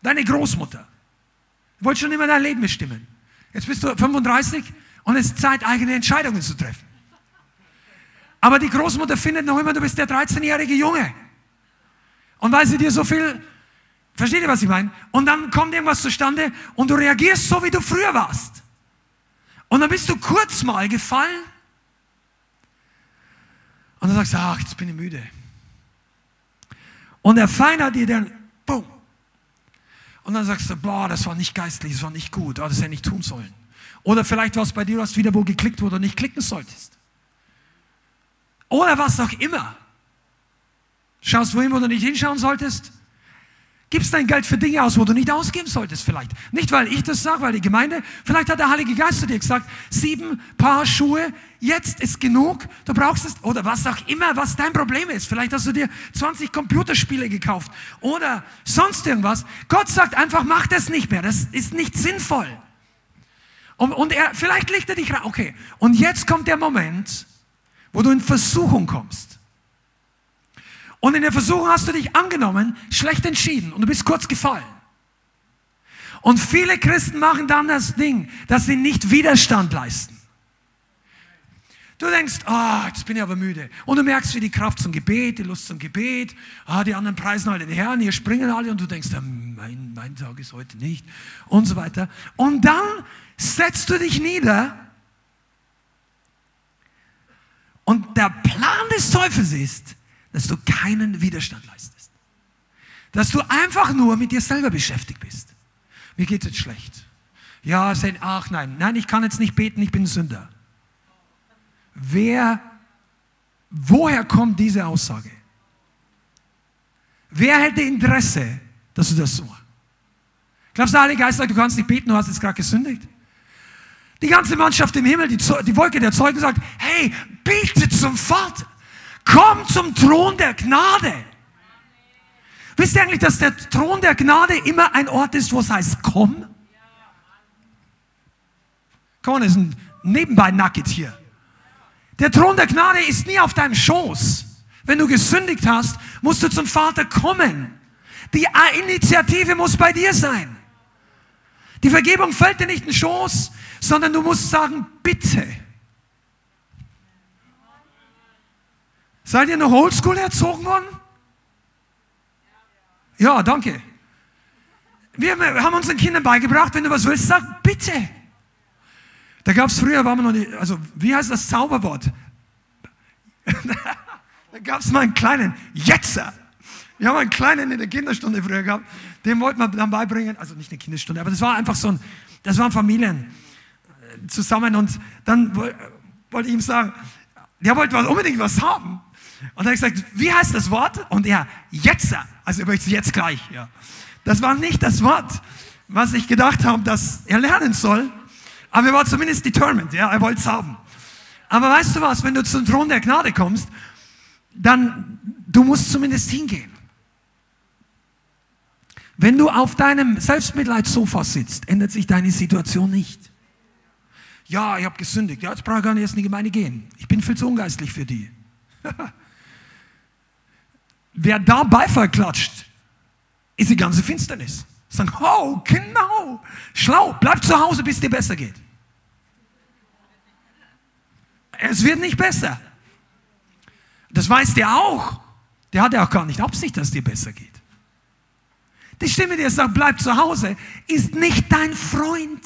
Deine Großmutter. Wollte schon immer dein Leben bestimmen. Jetzt bist du 35 und es ist Zeit, eigene Entscheidungen zu treffen. Aber die Großmutter findet noch immer, du bist der 13-jährige Junge. Und weil sie dir so viel, versteht ihr, was ich meine? Und dann kommt irgendwas zustande und du reagierst so, wie du früher warst. Und dann bist du kurz mal gefallen. Und dann sagst du, ach, jetzt bin ich müde. Und der Feind hat dir dann, boom. Und dann sagst du, boah, das war nicht geistlich, das war nicht gut, das hätte ich nicht tun sollen. Oder vielleicht war es bei dir, du hast wieder wo geklickt, wo du nicht klicken solltest. Oder was auch immer. Schaust wohin, wo du nicht hinschauen solltest? Gibst dein Geld für Dinge aus, wo du nicht ausgeben solltest vielleicht. Nicht, weil ich das sage, weil die Gemeinde, vielleicht hat der Heilige Geist zu dir gesagt, sieben Paar Schuhe, jetzt ist genug, du brauchst es, oder was auch immer, was dein Problem ist. Vielleicht hast du dir 20 Computerspiele gekauft oder sonst irgendwas. Gott sagt einfach, mach das nicht mehr, das ist nicht sinnvoll. Und, und er, vielleicht legt er dich rein. Okay. Und jetzt kommt der Moment, wo du in Versuchung kommst. Und in der Versuchung hast du dich angenommen, schlecht entschieden und du bist kurz gefallen. Und viele Christen machen dann das Ding, dass sie nicht Widerstand leisten. Du denkst, ah, oh, jetzt bin ich aber müde. Und du merkst, wie die Kraft zum Gebet, die Lust zum Gebet, ah, die anderen preisen alle den Herrn, hier springen alle und du denkst, ah, mein, mein Tag ist heute nicht und so weiter. Und dann setzt du dich nieder und der Plan des Teufels ist, dass du keinen Widerstand leistest. Dass du einfach nur mit dir selber beschäftigt bist. Mir geht es schlecht. Ja, ach nein, nein, ich kann jetzt nicht beten, ich bin Sünder. Wer, woher kommt diese Aussage? Wer hätte Interesse, dass du das so machst? Glaubst du, der Heilige Geist sagt, du kannst nicht beten, du hast jetzt gerade gesündigt? Die ganze Mannschaft im Himmel, die, die Wolke der Zeugen sagt, hey, bete zum Vater. Komm zum Thron der Gnade. Wisst ihr eigentlich, dass der Thron der Gnade immer ein Ort ist, wo es heißt, komm? Komm, das ist ein nebenbei Nugget hier. Der Thron der Gnade ist nie auf deinem Schoß. Wenn du gesündigt hast, musst du zum Vater kommen. Die Initiative muss bei dir sein. Die Vergebung fällt dir nicht in den Schoß, sondern du musst sagen, bitte. Seid ihr noch oldschool erzogen worden? Ja, danke. Wir haben unseren Kindern beigebracht, wenn du was willst, sag bitte. Da gab es früher, war man noch nicht, also wie heißt das Zauberwort? da gab es mal einen kleinen Jetzer. Wir haben einen kleinen in der Kinderstunde früher gehabt, den wollten wir dann beibringen, also nicht eine Kinderstunde, aber das war einfach so ein, das waren Familien äh, zusammen und dann wollte ich ihm sagen, der wollte unbedingt was haben. Und habe ich gesagt, wie heißt das Wort? Und er, jetzt, also er möchte jetzt gleich. Ja. Das war nicht das Wort, was ich gedacht habe, dass er lernen soll. Aber er war zumindest determined, ja, er wollte es haben. Aber weißt du was, wenn du zum Thron der Gnade kommst, dann, du musst zumindest hingehen. Wenn du auf deinem Selbstmitleidssofa sitzt, ändert sich deine Situation nicht. Ja, ich habe gesündigt. Ja, jetzt brauche ich gar nicht erst in die Gemeinde gehen. Ich bin viel zu ungeistlich für die. Wer da Beifall klatscht, ist die ganze Finsternis. Sagen, oh, genau, schlau, bleib zu Hause, bis dir besser geht. Es wird nicht besser. Das weiß der auch. Der hat ja auch gar nicht Absicht, dass es dir besser geht. Die Stimme, die sagt, bleib zu Hause, ist nicht dein Freund.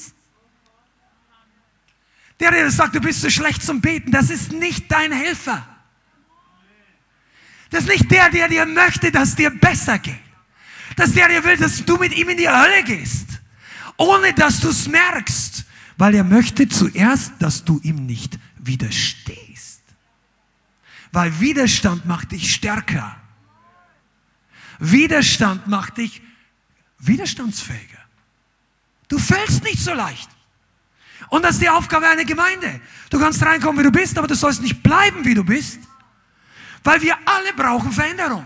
Der, der sagt, du bist zu schlecht zum Beten, das ist nicht dein Helfer. Das ist nicht der, der dir möchte, dass dir besser geht. Das ist der, der will, dass du mit ihm in die Hölle gehst. Ohne dass du es merkst. Weil er möchte zuerst, dass du ihm nicht widerstehst. Weil Widerstand macht dich stärker. Widerstand macht dich widerstandsfähiger. Du fällst nicht so leicht. Und das ist die Aufgabe einer Gemeinde. Du kannst reinkommen, wie du bist, aber du sollst nicht bleiben, wie du bist. Weil wir alle brauchen Veränderung.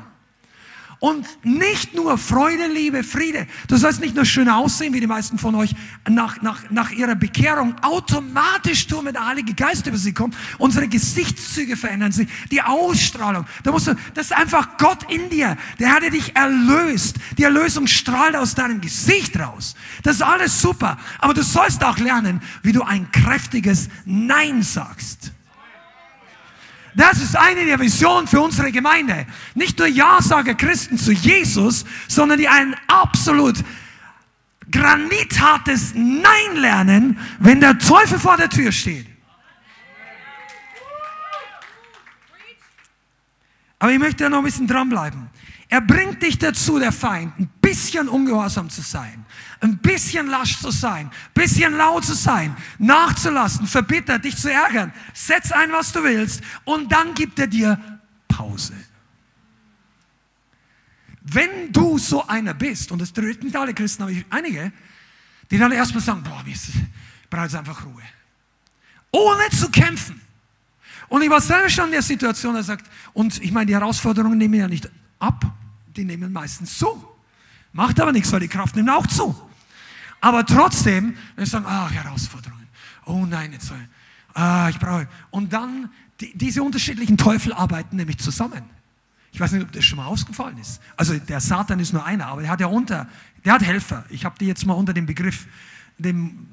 Und nicht nur Freude, Liebe, Friede. Du sollst nicht nur schön aussehen, wie die meisten von euch nach, nach, nach ihrer Bekehrung automatisch tun, wenn der Heilige Geist über sie kommt. Unsere Gesichtszüge verändern sich, die Ausstrahlung. Da musst du, das ist einfach Gott in dir. Der hat dich erlöst. Die Erlösung strahlt aus deinem Gesicht raus. Das ist alles super. Aber du sollst auch lernen, wie du ein kräftiges Nein sagst. Das ist eine der Visionen für unsere Gemeinde. Nicht nur Ja-Sager Christen zu Jesus, sondern die einen absolut granithartes Nein lernen, wenn der Teufel vor der Tür steht. Aber ich möchte da noch ein bisschen dranbleiben. Er bringt dich dazu, der Feind, ein bisschen ungehorsam zu sein, ein bisschen lasch zu sein, ein bisschen laut zu sein, nachzulassen, verbittert, dich zu ärgern. Setz ein, was du willst und dann gibt er dir Pause. Wenn du so einer bist, und das trifft nicht alle Christen, aber einige, die dann erstmal sagen, boah, ich brauche jetzt einfach Ruhe. Ohne zu kämpfen. Und ich war selber schon in der Situation, er sagt, und ich meine, die Herausforderungen nehmen ja nicht ab, die nehmen meistens zu. Macht aber nichts, weil die Kraft nimmt auch zu. Aber trotzdem, sie sagen, ah, Herausforderungen, oh nein, jetzt soll, ah, ich brauche. Und dann, die, diese unterschiedlichen Teufel arbeiten nämlich zusammen. Ich weiß nicht, ob das schon mal ausgefallen ist. Also der Satan ist nur einer, aber der hat ja unter, der hat Helfer. Ich habe die jetzt mal unter dem Begriff, dem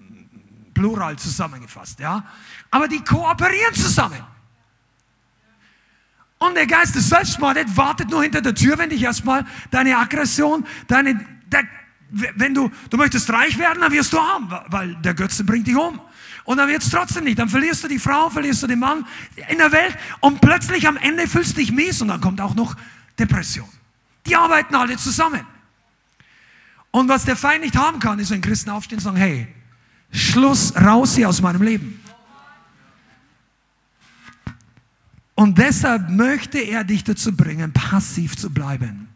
Plural zusammengefasst, ja. Aber die kooperieren zusammen. Und der Geist des Selbstmordes wartet nur hinter der Tür, wenn dich erstmal deine Aggression, deine, der, wenn du, du möchtest reich werden, dann wirst du arm, weil der Götze bringt dich um. Und dann wird es trotzdem nicht. Dann verlierst du die Frau, verlierst du den Mann in der Welt und plötzlich am Ende fühlst du dich mies und dann kommt auch noch Depression. Die arbeiten alle zusammen. Und was der Feind nicht haben kann, ist, wenn Christen aufstehen und sagen, hey, Schluss, raus hier aus meinem Leben. Und deshalb möchte er dich dazu bringen, passiv zu bleiben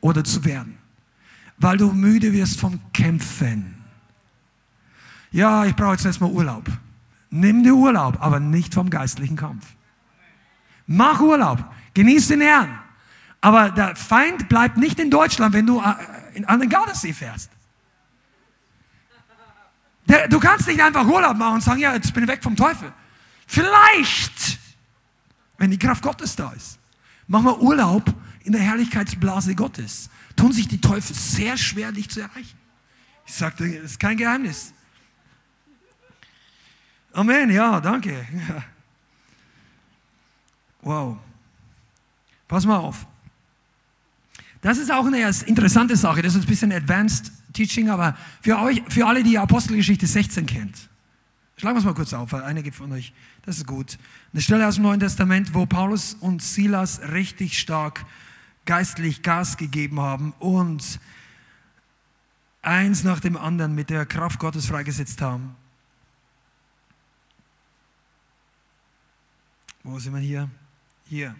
oder zu werden, weil du müde wirst vom Kämpfen. Ja, ich brauche jetzt erstmal Urlaub. Nimm dir Urlaub, aber nicht vom geistlichen Kampf. Mach Urlaub, genieß den Herrn. Aber der Feind bleibt nicht in Deutschland, wenn du äh, an den Gardasee fährst. Du kannst nicht einfach Urlaub machen und sagen, ja, jetzt bin ich weg vom Teufel. Vielleicht wenn die Kraft Gottes da ist. Machen wir Urlaub in der Herrlichkeitsblase Gottes. Tun sich die Teufel sehr schwer, dich zu erreichen. Ich sagte, das ist kein Geheimnis. Amen, ja, danke. Wow. Pass mal auf. Das ist auch eine interessante Sache. Das ist ein bisschen Advanced Teaching, aber für euch, für alle, die Apostelgeschichte 16 kennt. Schlagen wir es mal kurz auf, weil einige von euch, das ist gut. Eine Stelle aus dem Neuen Testament, wo Paulus und Silas richtig stark geistlich Gas gegeben haben und eins nach dem anderen mit der Kraft Gottes freigesetzt haben. Wo sind wir hier? Hier.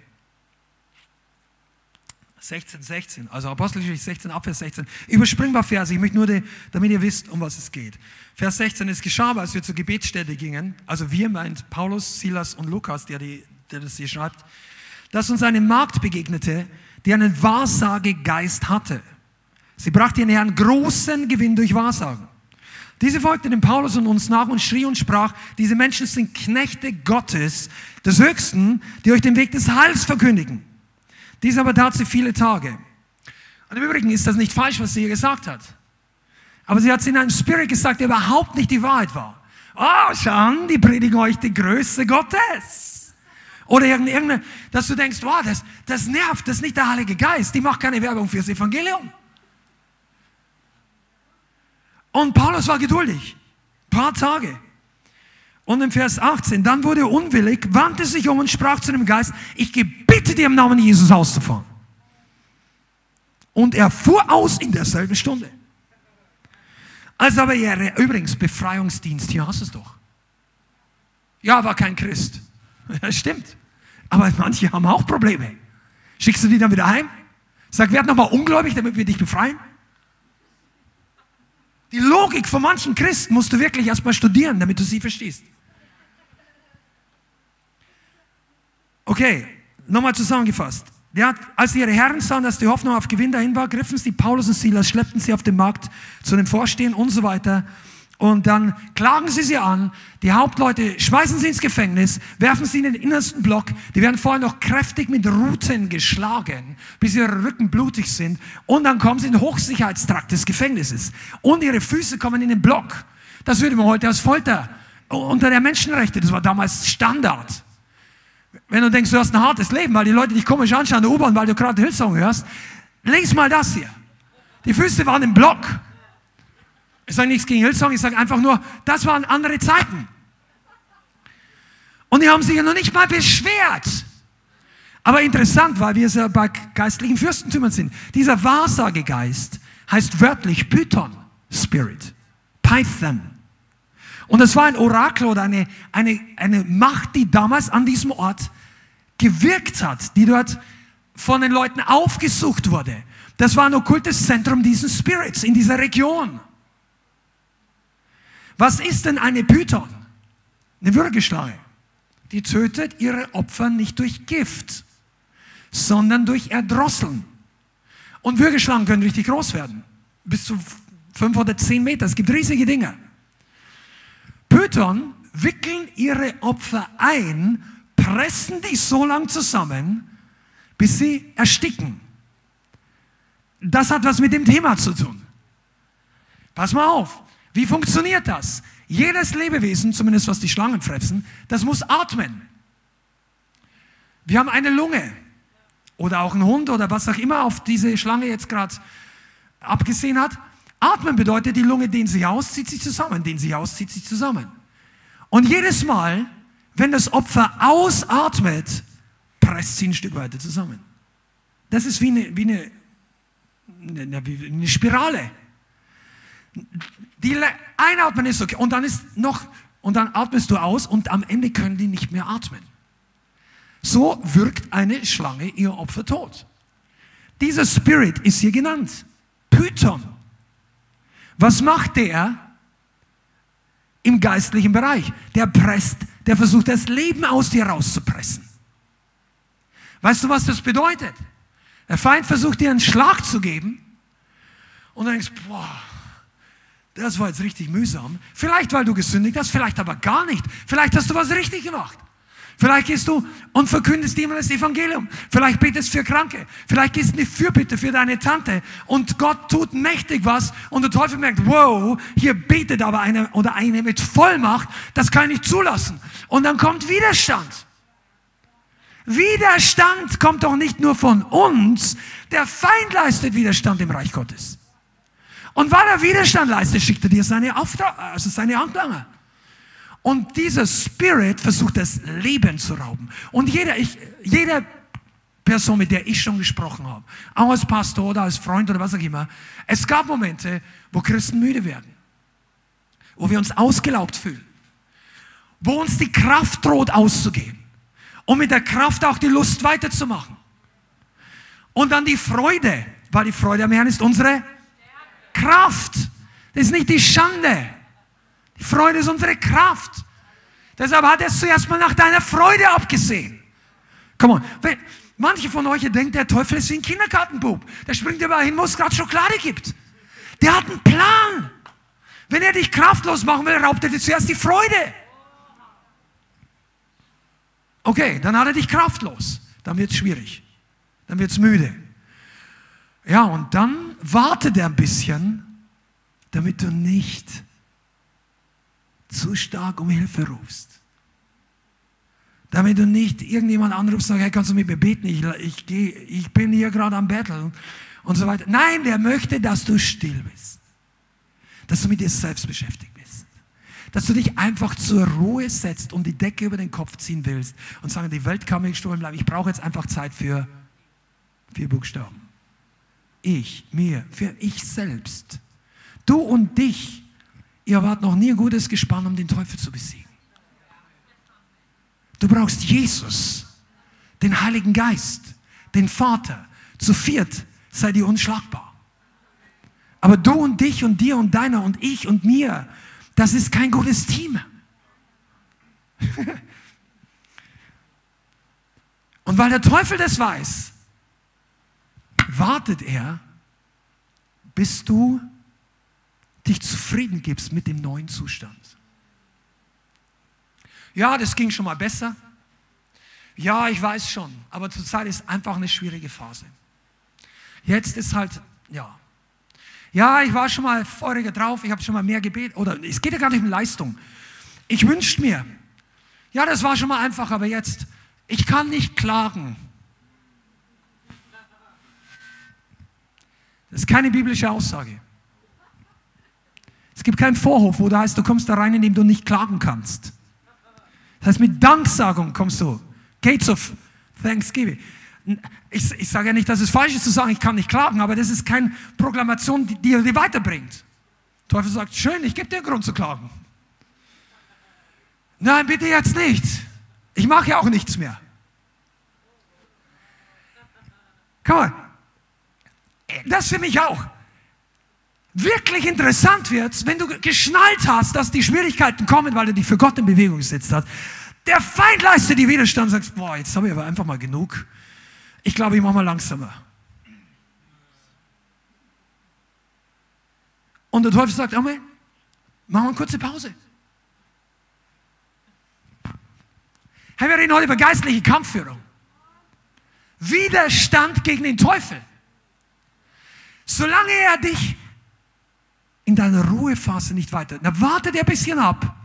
16, 16, also Apostelgeschichte 16, Abvers 16. Überspring mal Verse, ich möchte nur, die, damit ihr wisst, um was es geht. Vers 16, es geschah, als wir zur Gebetsstätte gingen, also wir meint Paulus, Silas und Lukas, der, die, der das hier schreibt, dass uns eine Magd begegnete, die einen Wahrsagegeist hatte. Sie brachte ihren Herrn großen Gewinn durch Wahrsagen. Diese folgte dem Paulus und uns nach und schrie und sprach, diese Menschen sind Knechte Gottes, des Höchsten, die euch den Weg des Heils verkündigen. Dies aber tat sie viele Tage. Und im Übrigen ist das nicht falsch, was sie hier gesagt hat. Aber sie hat es in einem Spirit gesagt, der überhaupt nicht die Wahrheit war. Oh, schauen, die predigen euch die Größe Gottes. Oder irgendeine, dass du denkst, wow, das, das nervt, das ist nicht der Heilige Geist. Die macht keine Werbung fürs Evangelium. Und Paulus war geduldig. Ein paar Tage. Und im Vers 18, dann wurde er unwillig, wandte sich um und sprach zu dem Geist, ich gebitte dir im Namen Jesus auszufahren. Und er fuhr aus in derselben Stunde. Also aber er, übrigens, Befreiungsdienst, hier hast du es doch. Ja, war kein Christ. Ja, stimmt. Aber manche haben auch Probleme. Schickst du die dann wieder heim? Sag, werd nochmal ungläubig, damit wir dich befreien. Die Logik von manchen Christen musst du wirklich erstmal studieren, damit du sie verstehst. Okay, nochmal zusammengefasst. Ja, als ihre Herren sahen, dass die Hoffnung auf Gewinn dahin war, griffen sie Paulus und Silas, schleppten sie auf den Markt zu den Vorstehen und so weiter. Und dann klagen sie sie an, die Hauptleute schmeißen sie ins Gefängnis, werfen sie in den innersten Block, die werden vorher noch kräftig mit Ruten geschlagen, bis ihre Rücken blutig sind. Und dann kommen sie in den Hochsicherheitstrakt des Gefängnisses. Und ihre Füße kommen in den Block. Das würde man heute als Folter unter der Menschenrechte, das war damals Standard. Wenn du denkst, du hast ein hartes Leben, weil die Leute dich komisch anschauen der U-Bahn, weil du gerade Hillsong hörst, lies mal das hier. Die Füße waren im Block. Ich sage nichts gegen Hillsong, ich sage einfach nur, das waren andere Zeiten. Und die haben sich ja noch nicht mal beschwert. Aber interessant, weil wir ja bei geistlichen Fürstentümern sind. Dieser Wahrsagegeist heißt wörtlich Python Spirit, Python. Und es war ein Orakel oder eine, eine, eine Macht, die damals an diesem Ort gewirkt hat, die dort von den Leuten aufgesucht wurde. Das war ein okkultes Zentrum dieses Spirits in dieser Region. Was ist denn eine Python? Eine Würgeschlange. Die tötet ihre Opfer nicht durch Gift, sondern durch Erdrosseln. Und Würgeschlangen können richtig groß werden. Bis zu fünf oder zehn Meter. Es gibt riesige Dinge. Python wickeln ihre Opfer ein, pressen die so lang zusammen, bis sie ersticken. Das hat was mit dem Thema zu tun. Pass mal auf. Wie funktioniert das? Jedes Lebewesen, zumindest was die Schlangen fressen, das muss atmen. Wir haben eine Lunge oder auch ein Hund oder was auch immer auf diese Schlange jetzt gerade abgesehen hat. Atmen bedeutet, die Lunge dehnt sich aus, zieht sich zusammen, dehnt sich aus, zieht sich zusammen. Und jedes Mal, wenn das Opfer ausatmet, presst sie ein Stück weiter zusammen. Das ist wie eine, wie eine, eine, eine Spirale. Die einatmen ist okay und dann ist noch und dann atmest du aus und am Ende können die nicht mehr atmen. So wirkt eine Schlange ihr Opfer tot. Dieser Spirit ist hier genannt. Python. Was macht der im geistlichen Bereich? Der presst, der versucht das Leben aus dir rauszupressen. Weißt du, was das bedeutet? Der Feind versucht dir einen Schlag zu geben und dann denkst, boah, das war jetzt richtig mühsam. Vielleicht, weil du gesündigt hast, vielleicht aber gar nicht. Vielleicht hast du was richtig gemacht. Vielleicht gehst du und verkündest jemand das Evangelium. Vielleicht betest für Kranke. Vielleicht gehst du eine Fürbitte für deine Tante und Gott tut mächtig was und der Teufel merkt, wow, hier betet aber einer oder eine mit Vollmacht, das kann ich nicht zulassen. Und dann kommt Widerstand. Widerstand kommt doch nicht nur von uns, der Feind leistet Widerstand im Reich Gottes. Und weil er Widerstand leistet, schickt er dir seine, Auftrag, also seine Handlanger. Und dieser Spirit versucht das Leben zu rauben. Und jeder, ich, jeder Person, mit der ich schon gesprochen habe, auch als Pastor oder als Freund oder was auch immer, es gab Momente, wo Christen müde werden, wo wir uns ausgelaugt fühlen, wo uns die Kraft droht auszugehen, um mit der Kraft auch die Lust weiterzumachen. Und dann die Freude, weil die Freude am Herrn ist unsere Kraft. Das ist nicht die Schande. Die Freude ist unsere Kraft. Deshalb hat er es zuerst mal nach deiner Freude abgesehen. Come on. Manche von euch denken, der Teufel ist wie ein Kindergartenbub. Der springt überall hin, wo es gerade Schokolade gibt. Der hat einen Plan. Wenn er dich kraftlos machen will, raubt er dir zuerst die Freude. Okay, dann hat er dich kraftlos. Dann wird es schwierig. Dann wird es müde. Ja, und dann wartet er ein bisschen, damit du nicht zu stark um Hilfe rufst. Damit du nicht irgendjemand anrufst und sagst, hey, kannst du mit mir beten? Ich, ich, geh, ich bin hier gerade am Betteln und so weiter. Nein, der möchte, dass du still bist. Dass du mit dir selbst beschäftigt bist. Dass du dich einfach zur Ruhe setzt und die Decke über den Kopf ziehen willst und sagen, die Welt kann mir gestohlen bleiben. Ich brauche jetzt einfach Zeit für vier Buchstaben. Ich, mir, für ich selbst. Du und dich Ihr wart noch nie ein gutes Gespann, um den Teufel zu besiegen. Du brauchst Jesus, den Heiligen Geist, den Vater. Zu viert seid ihr unschlagbar. Aber du und dich und dir und deiner und ich und mir, das ist kein gutes Team. und weil der Teufel das weiß, wartet er, bis du dich zufrieden gibst mit dem neuen Zustand. Ja, das ging schon mal besser. Ja, ich weiß schon, aber zurzeit ist einfach eine schwierige Phase. Jetzt ist halt, ja. Ja, ich war schon mal feuriger drauf, ich habe schon mal mehr gebetet. Oder es geht ja gar nicht um Leistung. Ich wünschte mir, ja, das war schon mal einfach, aber jetzt, ich kann nicht klagen. Das ist keine biblische Aussage. Es gibt keinen Vorhof, wo da heißt, du kommst da rein, indem du nicht klagen kannst. Das heißt, mit Danksagung kommst du. Gates of Thanksgiving. Ich, ich sage ja nicht, dass es falsch ist zu sagen, ich kann nicht klagen, aber das ist keine Proklamation, die dir weiterbringt. Der Teufel sagt, schön, ich gebe dir einen Grund zu klagen. Nein, bitte jetzt nicht. Ich mache ja auch nichts mehr. Komm mal. Das für mich auch. Wirklich interessant wird, wenn du geschnallt hast, dass die Schwierigkeiten kommen, weil du dich für Gott in Bewegung gesetzt hast. Der Feind leistet die Widerstand und sagt, boah, jetzt habe ich aber einfach mal genug. Ich glaube, ich mache mal langsamer. Und der Teufel sagt, Amen, machen wir eine kurze Pause. Hey, wir reden heute über geistliche Kampfführung. Widerstand gegen den Teufel. Solange er dich in deiner Ruhephase nicht weiter, dann wartet er ein bisschen ab.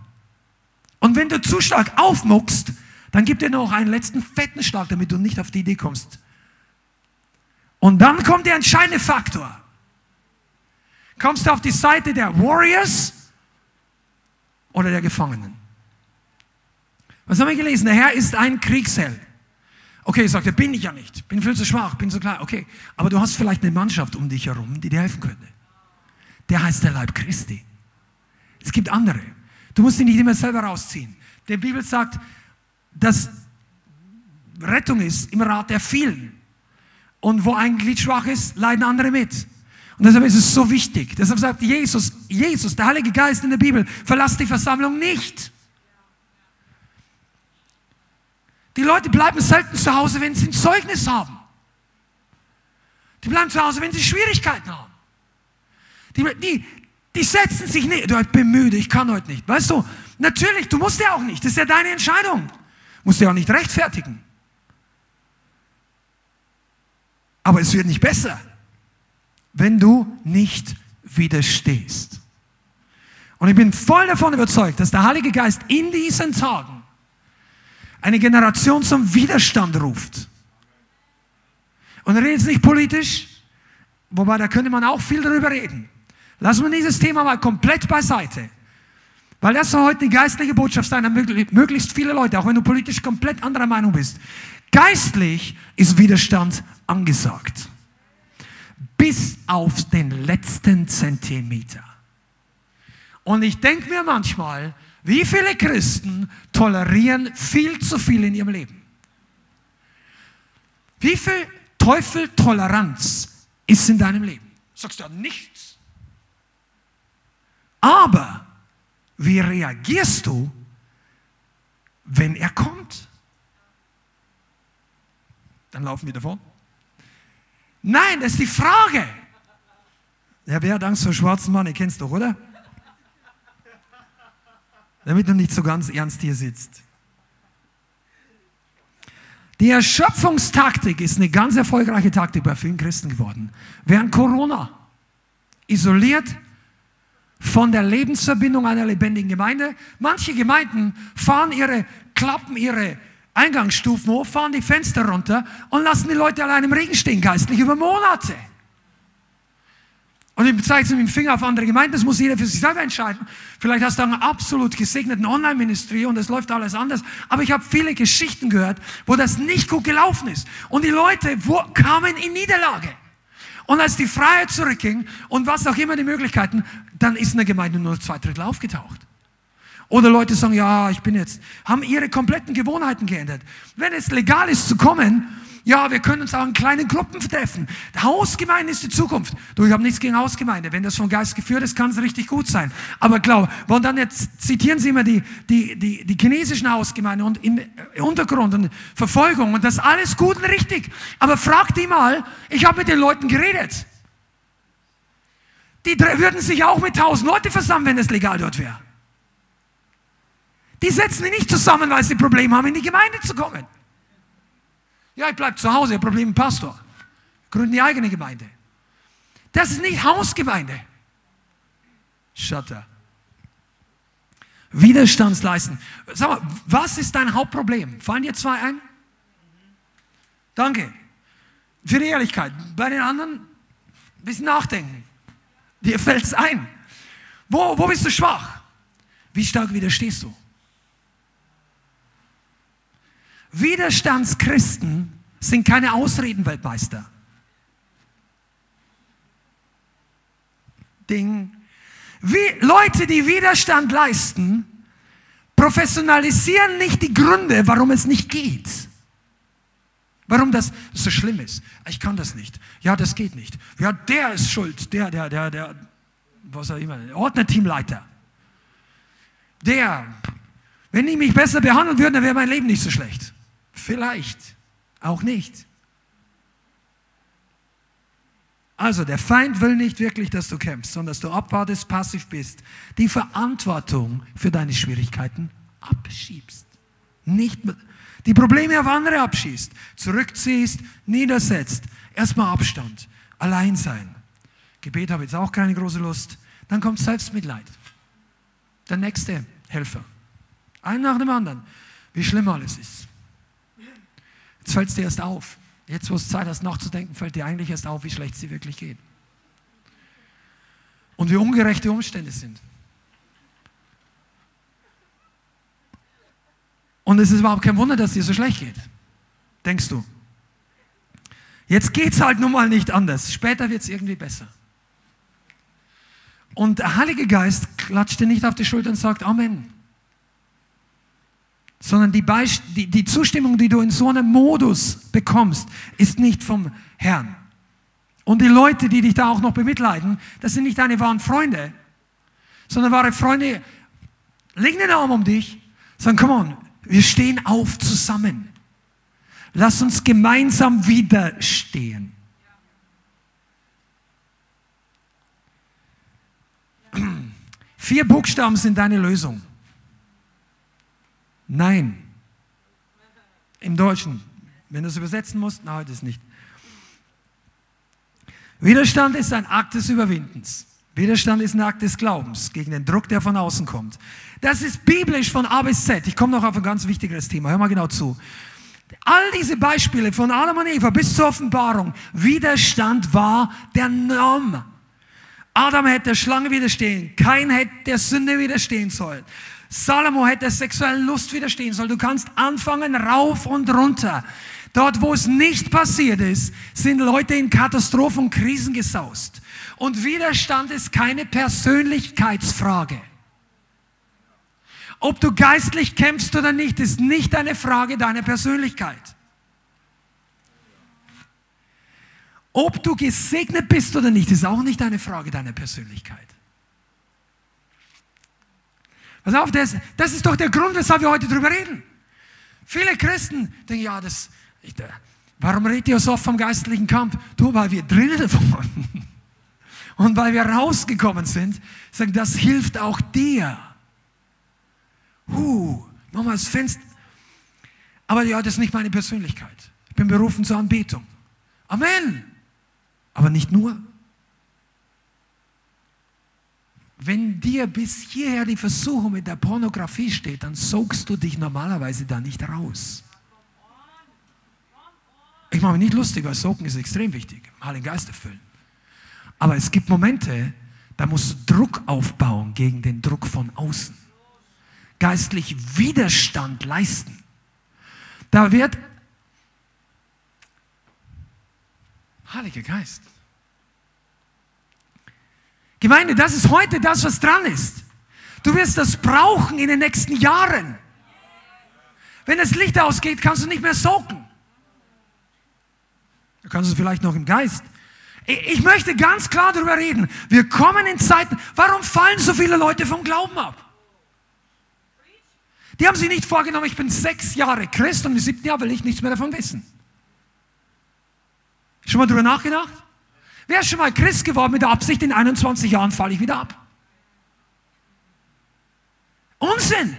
Und wenn du zu stark aufmuckst, dann gibt er noch einen letzten fetten Schlag, damit du nicht auf die Idee kommst. Und dann kommt der entscheidende Faktor. Kommst du auf die Seite der Warriors oder der Gefangenen? Was haben wir gelesen? Der Herr ist ein Kriegsheld. Okay, sagt er, bin ich ja nicht. Bin viel zu schwach, bin zu klein. Okay, aber du hast vielleicht eine Mannschaft um dich herum, die dir helfen könnte. Der heißt der Leib Christi. Es gibt andere. Du musst ihn nicht immer selber rausziehen. Die Bibel sagt, dass Rettung ist im Rat der vielen. Und wo ein Glied schwach ist, leiden andere mit. Und deshalb ist es so wichtig. Deshalb sagt Jesus, Jesus, der Heilige Geist in der Bibel, verlass die Versammlung nicht. Die Leute bleiben selten zu Hause, wenn sie ein Zeugnis haben. Die bleiben zu Hause, wenn sie Schwierigkeiten haben. Die, die, die setzen sich nicht. Du, ich bin müde, ich kann heute nicht. Weißt du, natürlich, du musst ja auch nicht. Das ist ja deine Entscheidung. Du musst ja auch nicht rechtfertigen. Aber es wird nicht besser, wenn du nicht widerstehst. Und ich bin voll davon überzeugt, dass der Heilige Geist in diesen Tagen eine Generation zum Widerstand ruft. Und redet jetzt nicht politisch, wobei da könnte man auch viel darüber reden. Lassen wir dieses Thema mal komplett beiseite. Weil das soll heute die geistliche Botschaft sein, möglichst viele Leute, auch wenn du politisch komplett anderer Meinung bist. Geistlich ist Widerstand angesagt. Bis auf den letzten Zentimeter. Und ich denke mir manchmal, wie viele Christen tolerieren viel zu viel in ihrem Leben? Wie viel Teufeltoleranz ist in deinem Leben? Sagst du nichts. Aber wie reagierst du, wenn er kommt? Dann laufen wir davon. Nein, das ist die Frage. Ja, wer hat Angst vor schwarzen Mann? Ihr kennt es doch, oder? Damit du nicht so ganz ernst hier sitzt. Die Erschöpfungstaktik ist eine ganz erfolgreiche Taktik bei vielen Christen geworden. Während Corona isoliert von der Lebensverbindung einer lebendigen Gemeinde. Manche Gemeinden fahren ihre, klappen ihre Eingangsstufen hoch, fahren die Fenster runter und lassen die Leute allein im Regen stehen, geistlich über Monate. Und ich zeige mit dem Finger auf andere Gemeinden, das muss jeder für sich selber entscheiden. Vielleicht hast du einen absolut gesegneten Online-Ministry und es läuft alles anders. Aber ich habe viele Geschichten gehört, wo das nicht gut gelaufen ist. Und die Leute wo, kamen in Niederlage. Und als die Freiheit zurückging und was auch immer die Möglichkeiten, dann ist in der Gemeinde nur zwei Drittel aufgetaucht. Oder Leute sagen, ja, ich bin jetzt, haben ihre kompletten Gewohnheiten geändert. Wenn es legal ist zu kommen, ja, wir können uns auch in kleinen Gruppen treffen. Hausgemeinde ist die Zukunft. Du, ich habe nichts gegen Hausgemeinde. Wenn das vom Geist geführt ist, kann es richtig gut sein. Aber glaube, und dann jetzt zitieren Sie immer die, die, die, die chinesischen Hausgemeinde und in Untergrund und Verfolgung und das alles gut und richtig. Aber frag die mal, ich habe mit den Leuten geredet. Die würden sich auch mit tausend Leute versammeln, wenn es legal dort wäre. Die setzen die nicht zusammen, weil sie Probleme haben, in die Gemeinde zu kommen. Ja, ich bleibe zu Hause, Problem mit Pastor. Gründen die eigene Gemeinde. Das ist nicht Hausgemeinde. Shutter. Widerstandsleisten. Sag mal, was ist dein Hauptproblem? Fallen dir zwei ein? Danke. Für die Ehrlichkeit. Bei den anderen ein bisschen nachdenken. Dir fällt es ein. Wo, wo bist du schwach? Wie stark widerstehst du? Widerstandschristen sind keine Ausredenweltmeister. Ding. Wie Leute, die Widerstand leisten, professionalisieren nicht die Gründe, warum es nicht geht. Warum das so schlimm ist. Ich kann das nicht. Ja, das geht nicht. Ja, der ist schuld. Der, der, der, der, was auch immer, Ordnerteamleiter. Der, wenn die mich besser behandeln würden, dann wäre mein Leben nicht so schlecht. Vielleicht. Auch nicht. Also, der Feind will nicht wirklich, dass du kämpfst, sondern dass du abwartest, passiv bist, die Verantwortung für deine Schwierigkeiten abschiebst. Nicht die Probleme auf andere abschießt, zurückziehst, niedersetzt, erstmal Abstand, allein sein. Gebet habe jetzt auch keine große Lust. Dann kommt Selbstmitleid. Der nächste Helfer. Ein nach dem anderen. Wie schlimm alles ist. Jetzt fällt es dir erst auf. Jetzt, wo es Zeit hast, nachzudenken, fällt dir eigentlich erst auf, wie schlecht sie wirklich geht. Und wie ungerecht die Umstände sind. Und es ist überhaupt kein Wunder, dass es dir so schlecht geht. Denkst du? Jetzt geht es halt nun mal nicht anders. Später wird es irgendwie besser. Und der Heilige Geist klatscht dir nicht auf die Schulter und sagt Amen. Sondern die, die, die Zustimmung, die du in so einem Modus bekommst, ist nicht vom Herrn. Und die Leute, die dich da auch noch bemitleiden, das sind nicht deine wahren Freunde, sondern wahre Freunde legen den Arm um dich, sagen, komm on, wir stehen auf zusammen. Lass uns gemeinsam widerstehen. Vier Buchstaben sind deine Lösung. Nein. Im Deutschen. Wenn du es übersetzen musst, nein, heute ist nicht. Widerstand ist ein Akt des Überwindens. Widerstand ist ein Akt des Glaubens gegen den Druck, der von außen kommt. Das ist biblisch von A bis Z. Ich komme noch auf ein ganz wichtiges Thema. Hör mal genau zu. All diese Beispiele von Adam und Eva bis zur Offenbarung, Widerstand war der Norm. Adam hätte der Schlange widerstehen, kein hätte der Sünde widerstehen sollen. Salomo hätte sexuellen Lust widerstehen sollen. Du kannst anfangen rauf und runter. Dort, wo es nicht passiert ist, sind Leute in Katastrophen und Krisen gesaust. Und Widerstand ist keine Persönlichkeitsfrage. Ob du geistlich kämpfst oder nicht, ist nicht eine Frage deiner Persönlichkeit. Ob du gesegnet bist oder nicht, ist auch nicht eine Frage deiner Persönlichkeit. Pass auf, das, das ist doch der Grund, weshalb wir heute darüber reden. Viele Christen denken, ja, das, ich, warum redet ihr so oft vom geistlichen Kampf? Du, weil wir drinnen waren. Und weil wir rausgekommen sind, sagen, das hilft auch dir. Huh, nochmal das Fenster. Aber ja, das ist nicht meine Persönlichkeit. Ich bin berufen zur Anbetung. Amen. Aber nicht nur. Wenn dir bis hierher die Versuchung mit der Pornografie steht, dann sogst du dich normalerweise da nicht raus. Ich mache mich nicht lustig, weil Sogen ist extrem wichtig. Heiligen Geist erfüllen. Aber es gibt Momente, da musst du Druck aufbauen gegen den Druck von außen. Geistlich Widerstand leisten. Da wird Heiliger Geist. Gemeinde, das ist heute das, was dran ist. Du wirst das brauchen in den nächsten Jahren. Wenn das Licht ausgeht, kannst du nicht mehr socken. Du kannst es vielleicht noch im Geist. Ich möchte ganz klar darüber reden. Wir kommen in Zeiten, warum fallen so viele Leute vom Glauben ab? Die haben sich nicht vorgenommen, ich bin sechs Jahre Christ und im siebten Jahr will ich nichts mehr davon wissen. Schon mal darüber nachgedacht? Wer ist schon mal Christ geworden mit der Absicht, in 21 Jahren falle ich wieder ab? Unsinn!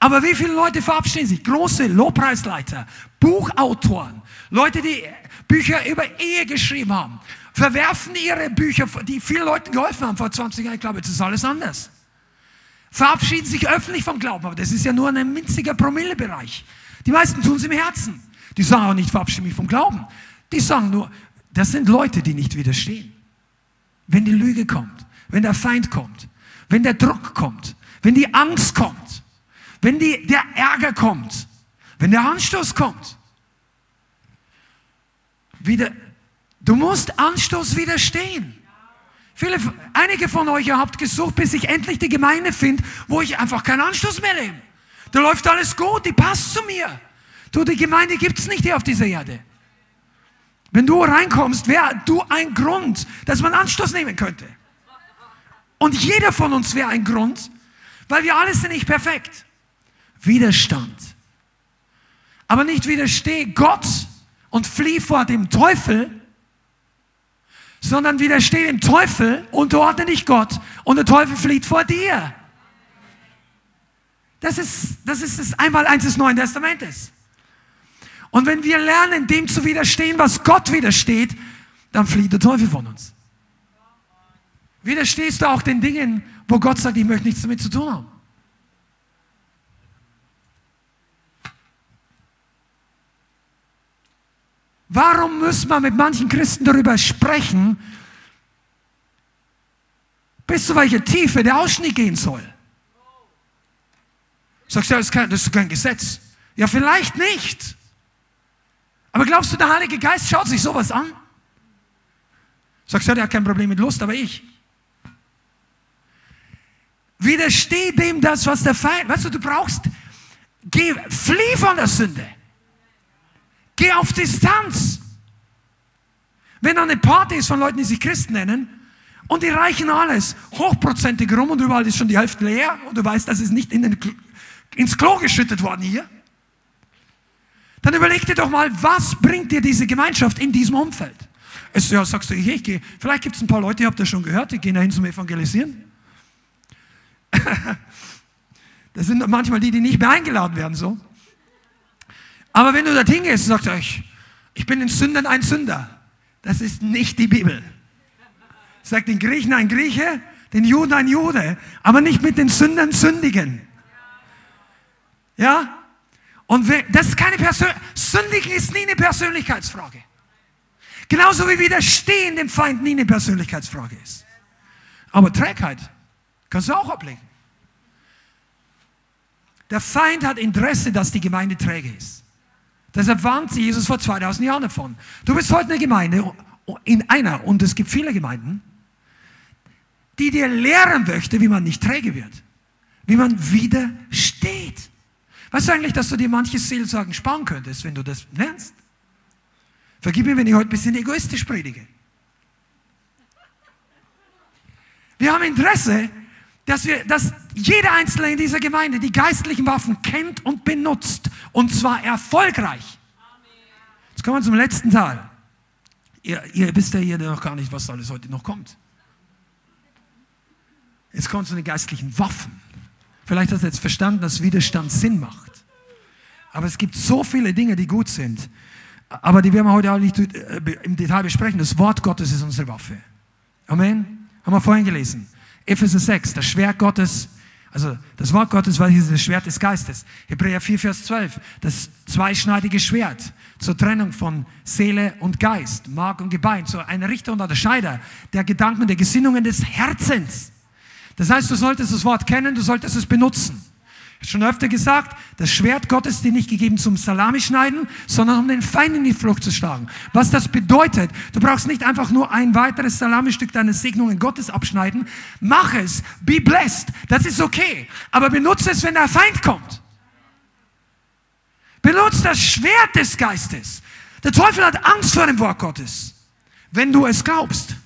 Aber wie viele Leute verabschieden sich? Große Lobpreisleiter, Buchautoren, Leute, die Bücher über Ehe geschrieben haben, verwerfen ihre Bücher, die vielen Leuten geholfen haben vor 20 Jahren. Ich glaube, jetzt ist alles anders. Verabschieden sich öffentlich vom Glauben, aber das ist ja nur ein minziger Promillebereich. Die meisten tun es im Herzen. Die sagen auch nicht, verabschiede mich vom Glauben. Die sagen nur, das sind Leute, die nicht widerstehen. Wenn die Lüge kommt, wenn der Feind kommt, wenn der Druck kommt, wenn die Angst kommt, wenn die, der Ärger kommt, wenn der Anstoß kommt. Wieder, du musst Anstoß widerstehen. Viele, einige von euch habt gesucht, bis ich endlich die Gemeinde finde, wo ich einfach keinen Anstoß mehr nehme. Da läuft alles gut, die passt zu mir. Du, die Gemeinde gibt's nicht hier auf dieser Erde. Wenn du reinkommst, wäre du ein Grund, dass man Anstoß nehmen könnte. Und jeder von uns wäre ein Grund, weil wir alle sind nicht perfekt. Widerstand. Aber nicht widersteh Gott und flieh vor dem Teufel, sondern widersteh dem Teufel, unterordne dich Gott und der Teufel flieht vor dir. Das ist das, ist das Einmaleins des Neuen Testamentes. Und wenn wir lernen, dem zu widerstehen, was Gott widersteht, dann flieht der Teufel von uns. Widerstehst du auch den Dingen, wo Gott sagt, ich möchte nichts damit zu tun haben? Warum muss man mit manchen Christen darüber sprechen, bis zu welcher Tiefe der Ausschnitt gehen soll? Sagst du, kein, das ist kein Gesetz. Ja, vielleicht nicht. Aber glaubst du, der Heilige Geist schaut sich sowas an? Sagst du, der hat kein Problem mit Lust, aber ich. Widersteh dem das, was der Feind, weißt du, du brauchst, geh, flieh von der Sünde. Geh auf Distanz. Wenn da eine Party ist von Leuten, die sich Christen nennen, und die reichen alles hochprozentig rum und überall ist schon die Hälfte leer und du weißt, das ist nicht in den, ins Klo geschüttet worden hier, dann überleg dir doch mal, was bringt dir diese Gemeinschaft in diesem Umfeld? Es, ja, sagst du, ich, ich gehe, vielleicht gibt es ein paar Leute, ihr habt das schon gehört, die gehen dahin zum Evangelisieren. das sind manchmal die, die nicht mehr eingeladen werden, so. Aber wenn du dorthin gehst und sagst, ich, ich bin den Sündern ein Sünder, das ist nicht die Bibel. Sagt den Griechen ein Grieche, den Juden ein Jude, aber nicht mit den Sündern sündigen. Ja? Und das ist keine Persön Sündigen ist nie eine Persönlichkeitsfrage. Genauso wie Widerstehen dem Feind nie eine Persönlichkeitsfrage ist. Aber Trägheit kannst du auch ablegen. Der Feind hat Interesse, dass die Gemeinde träge ist. Deshalb warnte Jesus vor 2000 Jahren davon. Du bist heute eine Gemeinde, in einer, und es gibt viele Gemeinden, die dir lehren möchte, wie man nicht träge wird. Wie man widersteht. Weißt du eigentlich, dass du dir manches Seelsorgen sparen könntest, wenn du das lernst? Vergib mir, wenn ich heute ein bisschen egoistisch predige. Wir haben Interesse, dass, wir, dass jeder Einzelne in dieser Gemeinde die geistlichen Waffen kennt und benutzt. Und zwar erfolgreich. Jetzt kommen wir zum letzten Teil. Ihr, ihr wisst ja hier noch gar nicht, was alles heute noch kommt. Jetzt kommen zu den geistlichen Waffen. Vielleicht hast du jetzt verstanden, dass Widerstand Sinn macht. Aber es gibt so viele Dinge, die gut sind. Aber die werden wir heute auch nicht äh, im Detail besprechen. Das Wort Gottes ist unsere Waffe. Amen. Haben wir vorhin gelesen. Epheser 6, das Schwert Gottes, also das Wort Gottes war dieses Schwert des Geistes. Hebräer 4, Vers 12, das zweischneidige Schwert zur Trennung von Seele und Geist, Mark und Gebein, zu einer Richter und Unterscheider der Gedanken der Gesinnungen des Herzens. Das heißt, du solltest das Wort kennen, du solltest es benutzen. Schon öfter gesagt, das Schwert Gottes ist dir nicht gegeben zum Salamischneiden, sondern um den Feind in die Flucht zu schlagen. Was das bedeutet, du brauchst nicht einfach nur ein weiteres Salamistück deiner Segnungen Gottes abschneiden. Mach es, be blessed, das ist okay. Aber benutze es, wenn der Feind kommt. Benutze das Schwert des Geistes. Der Teufel hat Angst vor dem Wort Gottes, wenn du es glaubst.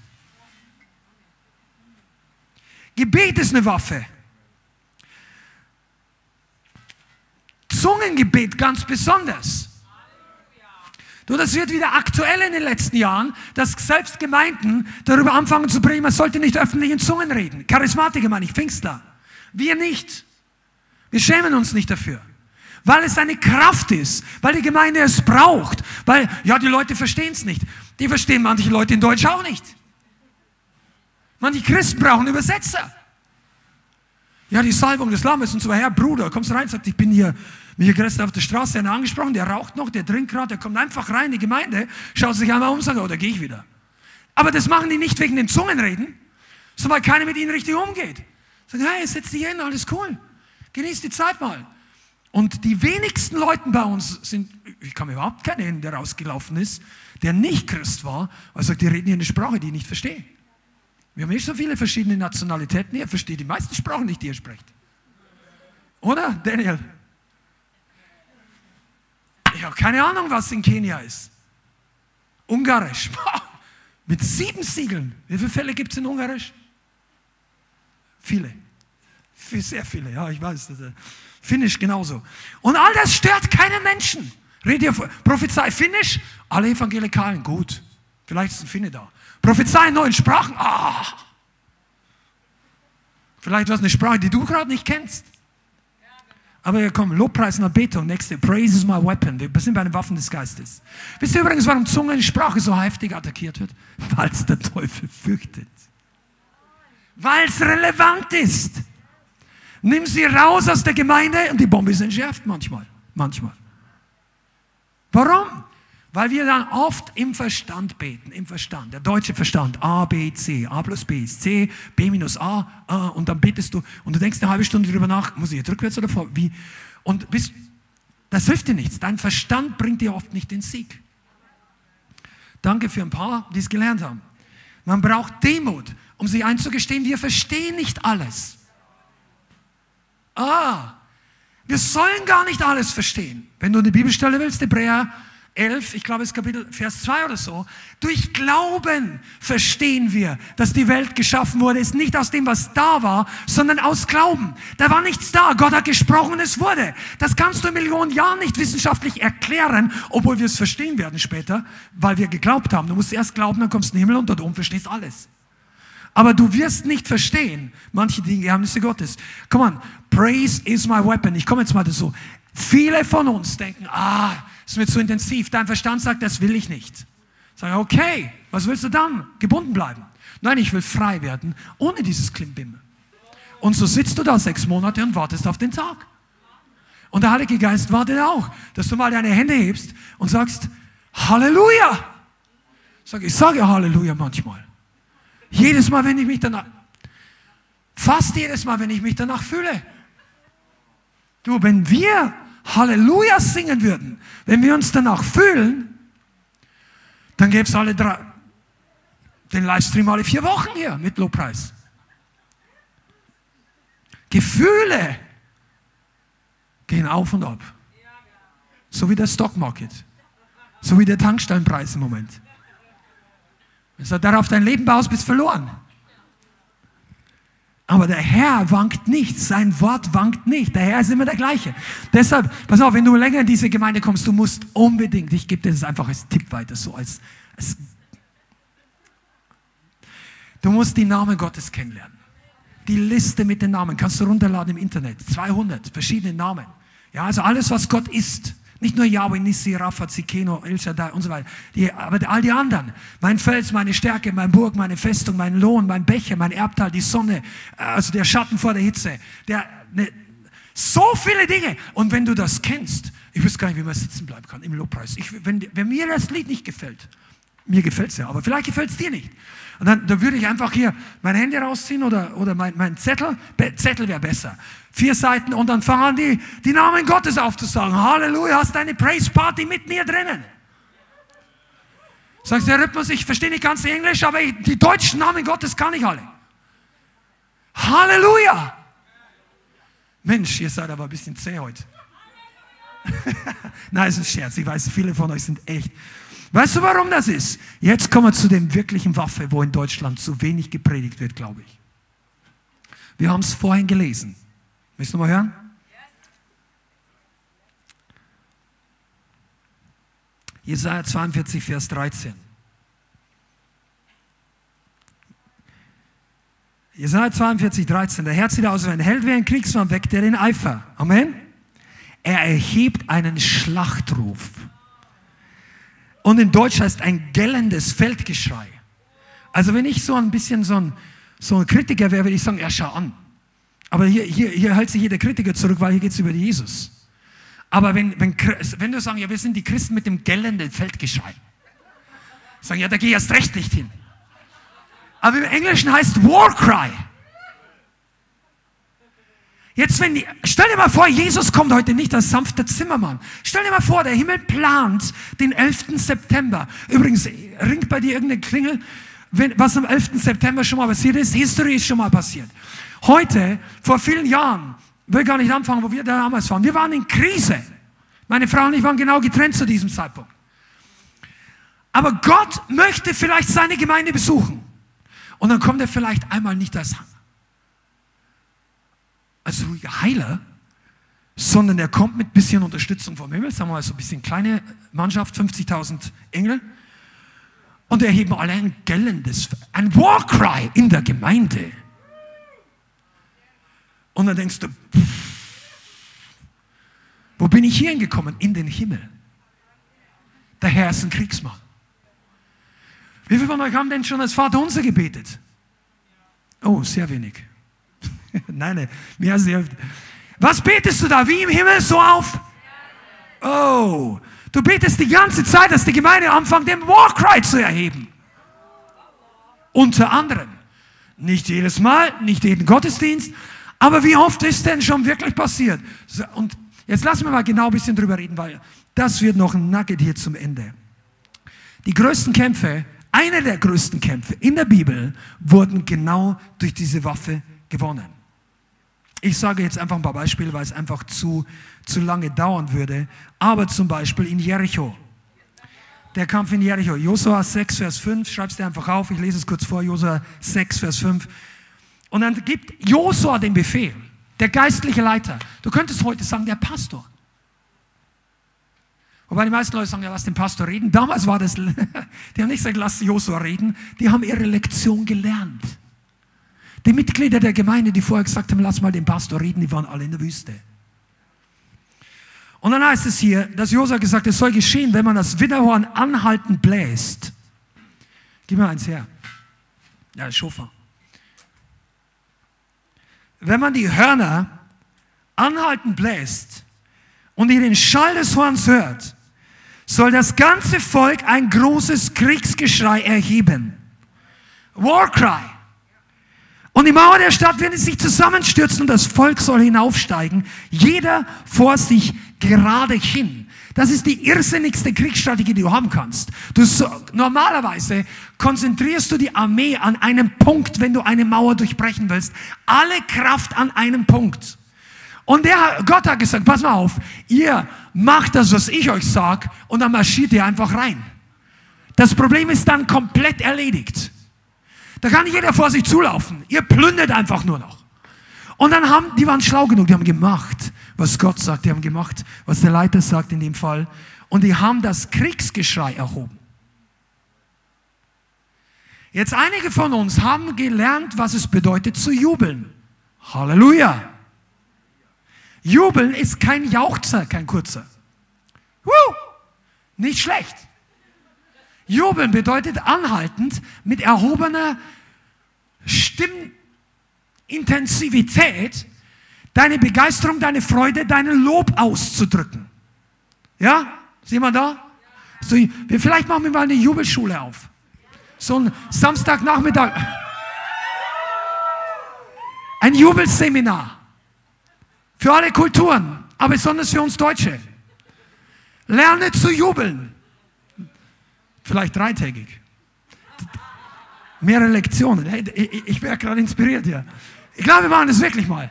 Gebet ist eine Waffe. Zungengebet ganz besonders. Du, das wird wieder aktuell in den letzten Jahren, dass selbst Gemeinden darüber anfangen zu bringen, man sollte nicht öffentlich in Zungen reden. Charismatiker meine ich, Pfingstler. Wir nicht. Wir schämen uns nicht dafür. Weil es eine Kraft ist, weil die Gemeinde es braucht, weil, ja, die Leute verstehen es nicht. Die verstehen manche Leute in Deutsch auch nicht. Manche Christen brauchen Übersetzer. Ja, die Salbung des Lammes und so weiter. Herr Bruder, kommst rein, sagt, ich bin hier, mich hier gerade auf der Straße einer angesprochen, der raucht noch, der trinkt gerade, der kommt einfach rein in die Gemeinde, schaut sich einmal um, sagt, oh, da gehe ich wieder. Aber das machen die nicht wegen den Zungenreden, So, weil keiner mit ihnen richtig umgeht. Sagen, hey, setz dich hin, alles cool. Genieß die Zeit mal. Und die wenigsten Leute bei uns sind, ich kann mir überhaupt keinen erinnern, der rausgelaufen ist, der nicht Christ war, weil er sagt, die reden hier eine Sprache, die ich nicht verstehe. Wir haben nicht so viele verschiedene Nationalitäten, ihr versteht die meisten Sprachen nicht, die ihr sprecht. Oder, Daniel? Ich habe keine Ahnung, was in Kenia ist. Ungarisch. Mit sieben Siegeln. Wie viele Fälle gibt es in Ungarisch? Viele. Sehr viele, ja, ich weiß. Finnisch genauso. Und all das stört keinen Menschen. Red ihr, Prophezei Finnisch, alle Evangelikalen, gut. Vielleicht ist ein Finne da. Prophezei in neuen Sprachen, ah. Vielleicht was eine Sprache, die du gerade nicht kennst. Aber ja, komm, Lobpreis und Anbetung, nächste. Praise is my weapon. Wir sind bei den Waffen des Geistes. Wisst ihr übrigens, warum Zungensprache so heftig attackiert wird? Weil es der Teufel fürchtet. Weil es relevant ist. Nimm sie raus aus der Gemeinde und die Bombe ist entschärft manchmal. Manchmal. Warum? Weil wir dann oft im Verstand beten, im Verstand. Der deutsche Verstand, A, B, C, A plus B ist C, B minus A, A, und dann betest du und du denkst eine halbe Stunde darüber nach, muss ich jetzt rückwärts oder vor, wie? Und bist, das hilft dir nichts. Dein Verstand bringt dir oft nicht den Sieg. Danke für ein paar, die es gelernt haben. Man braucht Demut, um sich einzugestehen, wir verstehen nicht alles. Ah, wir sollen gar nicht alles verstehen. Wenn du eine Bibelstelle willst, Hebräer 11, ich glaube es ist Kapitel Vers 2 oder so. Durch Glauben verstehen wir, dass die Welt geschaffen wurde, ist nicht aus dem, was da war, sondern aus Glauben. Da war nichts da. Gott hat gesprochen, es wurde. Das kannst du in Millionen Jahren nicht wissenschaftlich erklären, obwohl wir es verstehen werden später, weil wir geglaubt haben. Du musst erst glauben, dann kommst du in den Himmel und dort oben verstehst alles. Aber du wirst nicht verstehen, manche Dinge, Geheimnisse Gottes. Come on, praise is my weapon. Ich komme jetzt mal dazu. Viele von uns denken, ah, es wird zu intensiv. Dein Verstand sagt, das will ich nicht. Sag, okay, was willst du dann? Gebunden bleiben. Nein, ich will frei werden, ohne dieses Klimbim. Und so sitzt du da sechs Monate und wartest auf den Tag. Und der Heilige Geist wartet auch, dass du mal deine Hände hebst und sagst, Halleluja. Sag, ich sage Halleluja manchmal. Jedes Mal, wenn ich mich danach, fast jedes Mal, wenn ich mich danach fühle. Du, wenn wir Halleluja singen würden, wenn wir uns danach fühlen, dann gäbe es alle drei, den Livestream alle vier Wochen hier mit Lobpreis. Gefühle gehen auf und ab. So wie der Stockmarket. So wie der Tankstellenpreis im Moment. Wenn du darauf dein Leben baust, bist du verloren. Aber der Herr wankt nicht, sein Wort wankt nicht. Der Herr ist immer der gleiche. Deshalb, pass auf, wenn du länger in diese Gemeinde kommst, du musst unbedingt, ich gebe dir das einfach als Tipp weiter, so als, als du musst die Namen Gottes kennenlernen. Die Liste mit den Namen kannst du runterladen im Internet. 200 verschiedene Namen. Ja, also alles, was Gott ist. Nicht nur Yahweh, Nissi, Rapha, Zikeno, El Shaddai und so weiter. Die, aber all die anderen. Mein Fels, meine Stärke, mein Burg, meine Festung, mein Lohn, mein Becher, mein Erbteil, die Sonne, also der Schatten vor der Hitze. Der, ne, so viele Dinge. Und wenn du das kennst, ich wüsste gar nicht, wie man sitzen bleiben kann im Lobpreis. Ich, wenn, wenn mir das Lied nicht gefällt, mir gefällt es ja, aber vielleicht gefällt es dir nicht. Und dann, dann würde ich einfach hier mein Handy rausziehen oder, oder mein, mein Zettel. Be Zettel wäre besser. Vier Seiten und dann fangen an, die, die Namen Gottes aufzusagen. Halleluja, hast deine Praise Party mit mir drinnen. Sagst der Rhythmus, ich verstehe nicht ganz Englisch, aber ich, die deutschen Namen Gottes kann ich alle. Halleluja! Mensch, ihr seid aber ein bisschen zäh heute. Nein, es ist ein Scherz. Ich weiß, viele von euch sind echt Weißt du, warum das ist? Jetzt kommen wir zu dem wirklichen Waffe, wo in Deutschland zu wenig gepredigt wird, glaube ich. Wir haben es vorhin gelesen. Willst du mal hören? Jesaja 42, Vers 13. Jesaja 42, 13. Der Herr zieht aus wie ein Held, wie ein Kriegsmann, weckt er den Eifer. Amen. Er erhebt einen Schlachtruf. Und in Deutsch heißt ein gellendes Feldgeschrei. Also wenn ich so ein bisschen so ein, so ein Kritiker wäre, würde ich sagen, ja, schau an. Aber hier, hier, hier hält sich jeder Kritiker zurück, weil hier geht es über Jesus. Aber wenn, wenn, wenn du sagst, ja, wir sind die Christen mit dem gellenden Feldgeschrei. Sagen, ja, da gehe ich erst recht nicht hin. Aber im Englischen heißt War Cry. Jetzt, wenn die, stell dir mal vor, Jesus kommt heute nicht als sanfter Zimmermann. Stell dir mal vor, der Himmel plant den 11. September. Übrigens, ringt bei dir irgendeine Klingel, wenn, was am 11. September schon mal passiert ist. History ist schon mal passiert. Heute, vor vielen Jahren, will gar nicht anfangen, wo wir damals waren. Wir waren in Krise. Meine Frau und ich waren genau getrennt zu diesem Zeitpunkt. Aber Gott möchte vielleicht seine Gemeinde besuchen. Und dann kommt er vielleicht einmal nicht als als Heiler, sondern er kommt mit ein bisschen Unterstützung vom Himmel, sagen wir mal so ein bisschen kleine Mannschaft, 50.000 Engel. Und erheben alle ein gellendes, ein Warcry in der Gemeinde. Und dann denkst du, wo bin ich hier hingekommen? In den Himmel. Der Herr ist ein Kriegsmann. Wie viele von euch haben denn schon als Vater unser gebetet? Oh, sehr wenig. nein, nein, mehr als die Hälfte. Was betest du da? Wie im Himmel so auf? Oh, du betest die ganze Zeit, dass die Gemeinde anfängt, den Warcry zu erheben. Unter anderem. Nicht jedes Mal, nicht jeden Gottesdienst, aber wie oft ist denn schon wirklich passiert? Und jetzt lassen wir mal genau ein bisschen drüber reden, weil das wird noch ein Nugget hier zum Ende. Die größten Kämpfe, einer der größten Kämpfe in der Bibel wurden genau durch diese Waffe gewonnen. Ich sage jetzt einfach ein paar Beispiele, weil es einfach zu, zu lange dauern würde. Aber zum Beispiel in Jericho. Der Kampf in Jericho. Josua 6, Vers 5. Schreib's dir einfach auf. Ich lese es kurz vor. Josua 6, Vers 5. Und dann gibt Josua den Befehl. Der geistliche Leiter. Du könntest heute sagen, der Pastor. Wobei die meisten Leute sagen, ja, lass den Pastor reden. Damals war das, die haben nicht gesagt, lass Josua reden. Die haben ihre Lektion gelernt. Die Mitglieder der Gemeinde, die vorher gesagt haben, lass mal den Pastor reden, die waren alle in der Wüste. Und dann heißt es hier, dass Josua gesagt hat, es soll geschehen, wenn man das Widderhorn anhaltend bläst. Gib mir eins her. Ja, Schofar. Wenn man die Hörner anhaltend bläst und ihr den Schall des Horns hört, soll das ganze Volk ein großes Kriegsgeschrei erheben. Warcry. Und die Mauer der Stadt wird sich zusammenstürzen und das Volk soll hinaufsteigen, jeder vor sich gerade hin. Das ist die irrsinnigste Kriegsstrategie, die du haben kannst. Du, normalerweise konzentrierst du die Armee an einem Punkt, wenn du eine Mauer durchbrechen willst. Alle Kraft an einem Punkt. Und der, Gott hat gesagt, pass mal auf, ihr macht das, was ich euch sag, und dann marschiert ihr einfach rein. Das Problem ist dann komplett erledigt. Da kann nicht jeder vor sich zulaufen. Ihr plündert einfach nur noch. Und dann haben, die waren schlau genug, die haben gemacht, was Gott sagt, die haben gemacht, was der Leiter sagt in dem Fall. Und die haben das Kriegsgeschrei erhoben. Jetzt einige von uns haben gelernt, was es bedeutet zu jubeln. Halleluja. Jubeln ist kein Jauchzer, kein kurzer. Woo! Nicht schlecht. Jubeln bedeutet anhaltend mit erhobener Stimmintensivität deine Begeisterung, deine Freude, deinen Lob auszudrücken. Ja? Ist jemand da? So, vielleicht machen wir mal eine Jubelschule auf. So ein Samstagnachmittag. Ein Jubelseminar. Für alle Kulturen, aber besonders für uns Deutsche. Lerne zu jubeln. Vielleicht dreitägig. Mehrere Lektionen. Hey, ich wäre gerade inspiriert hier. Ich glaube, wir machen das wirklich mal.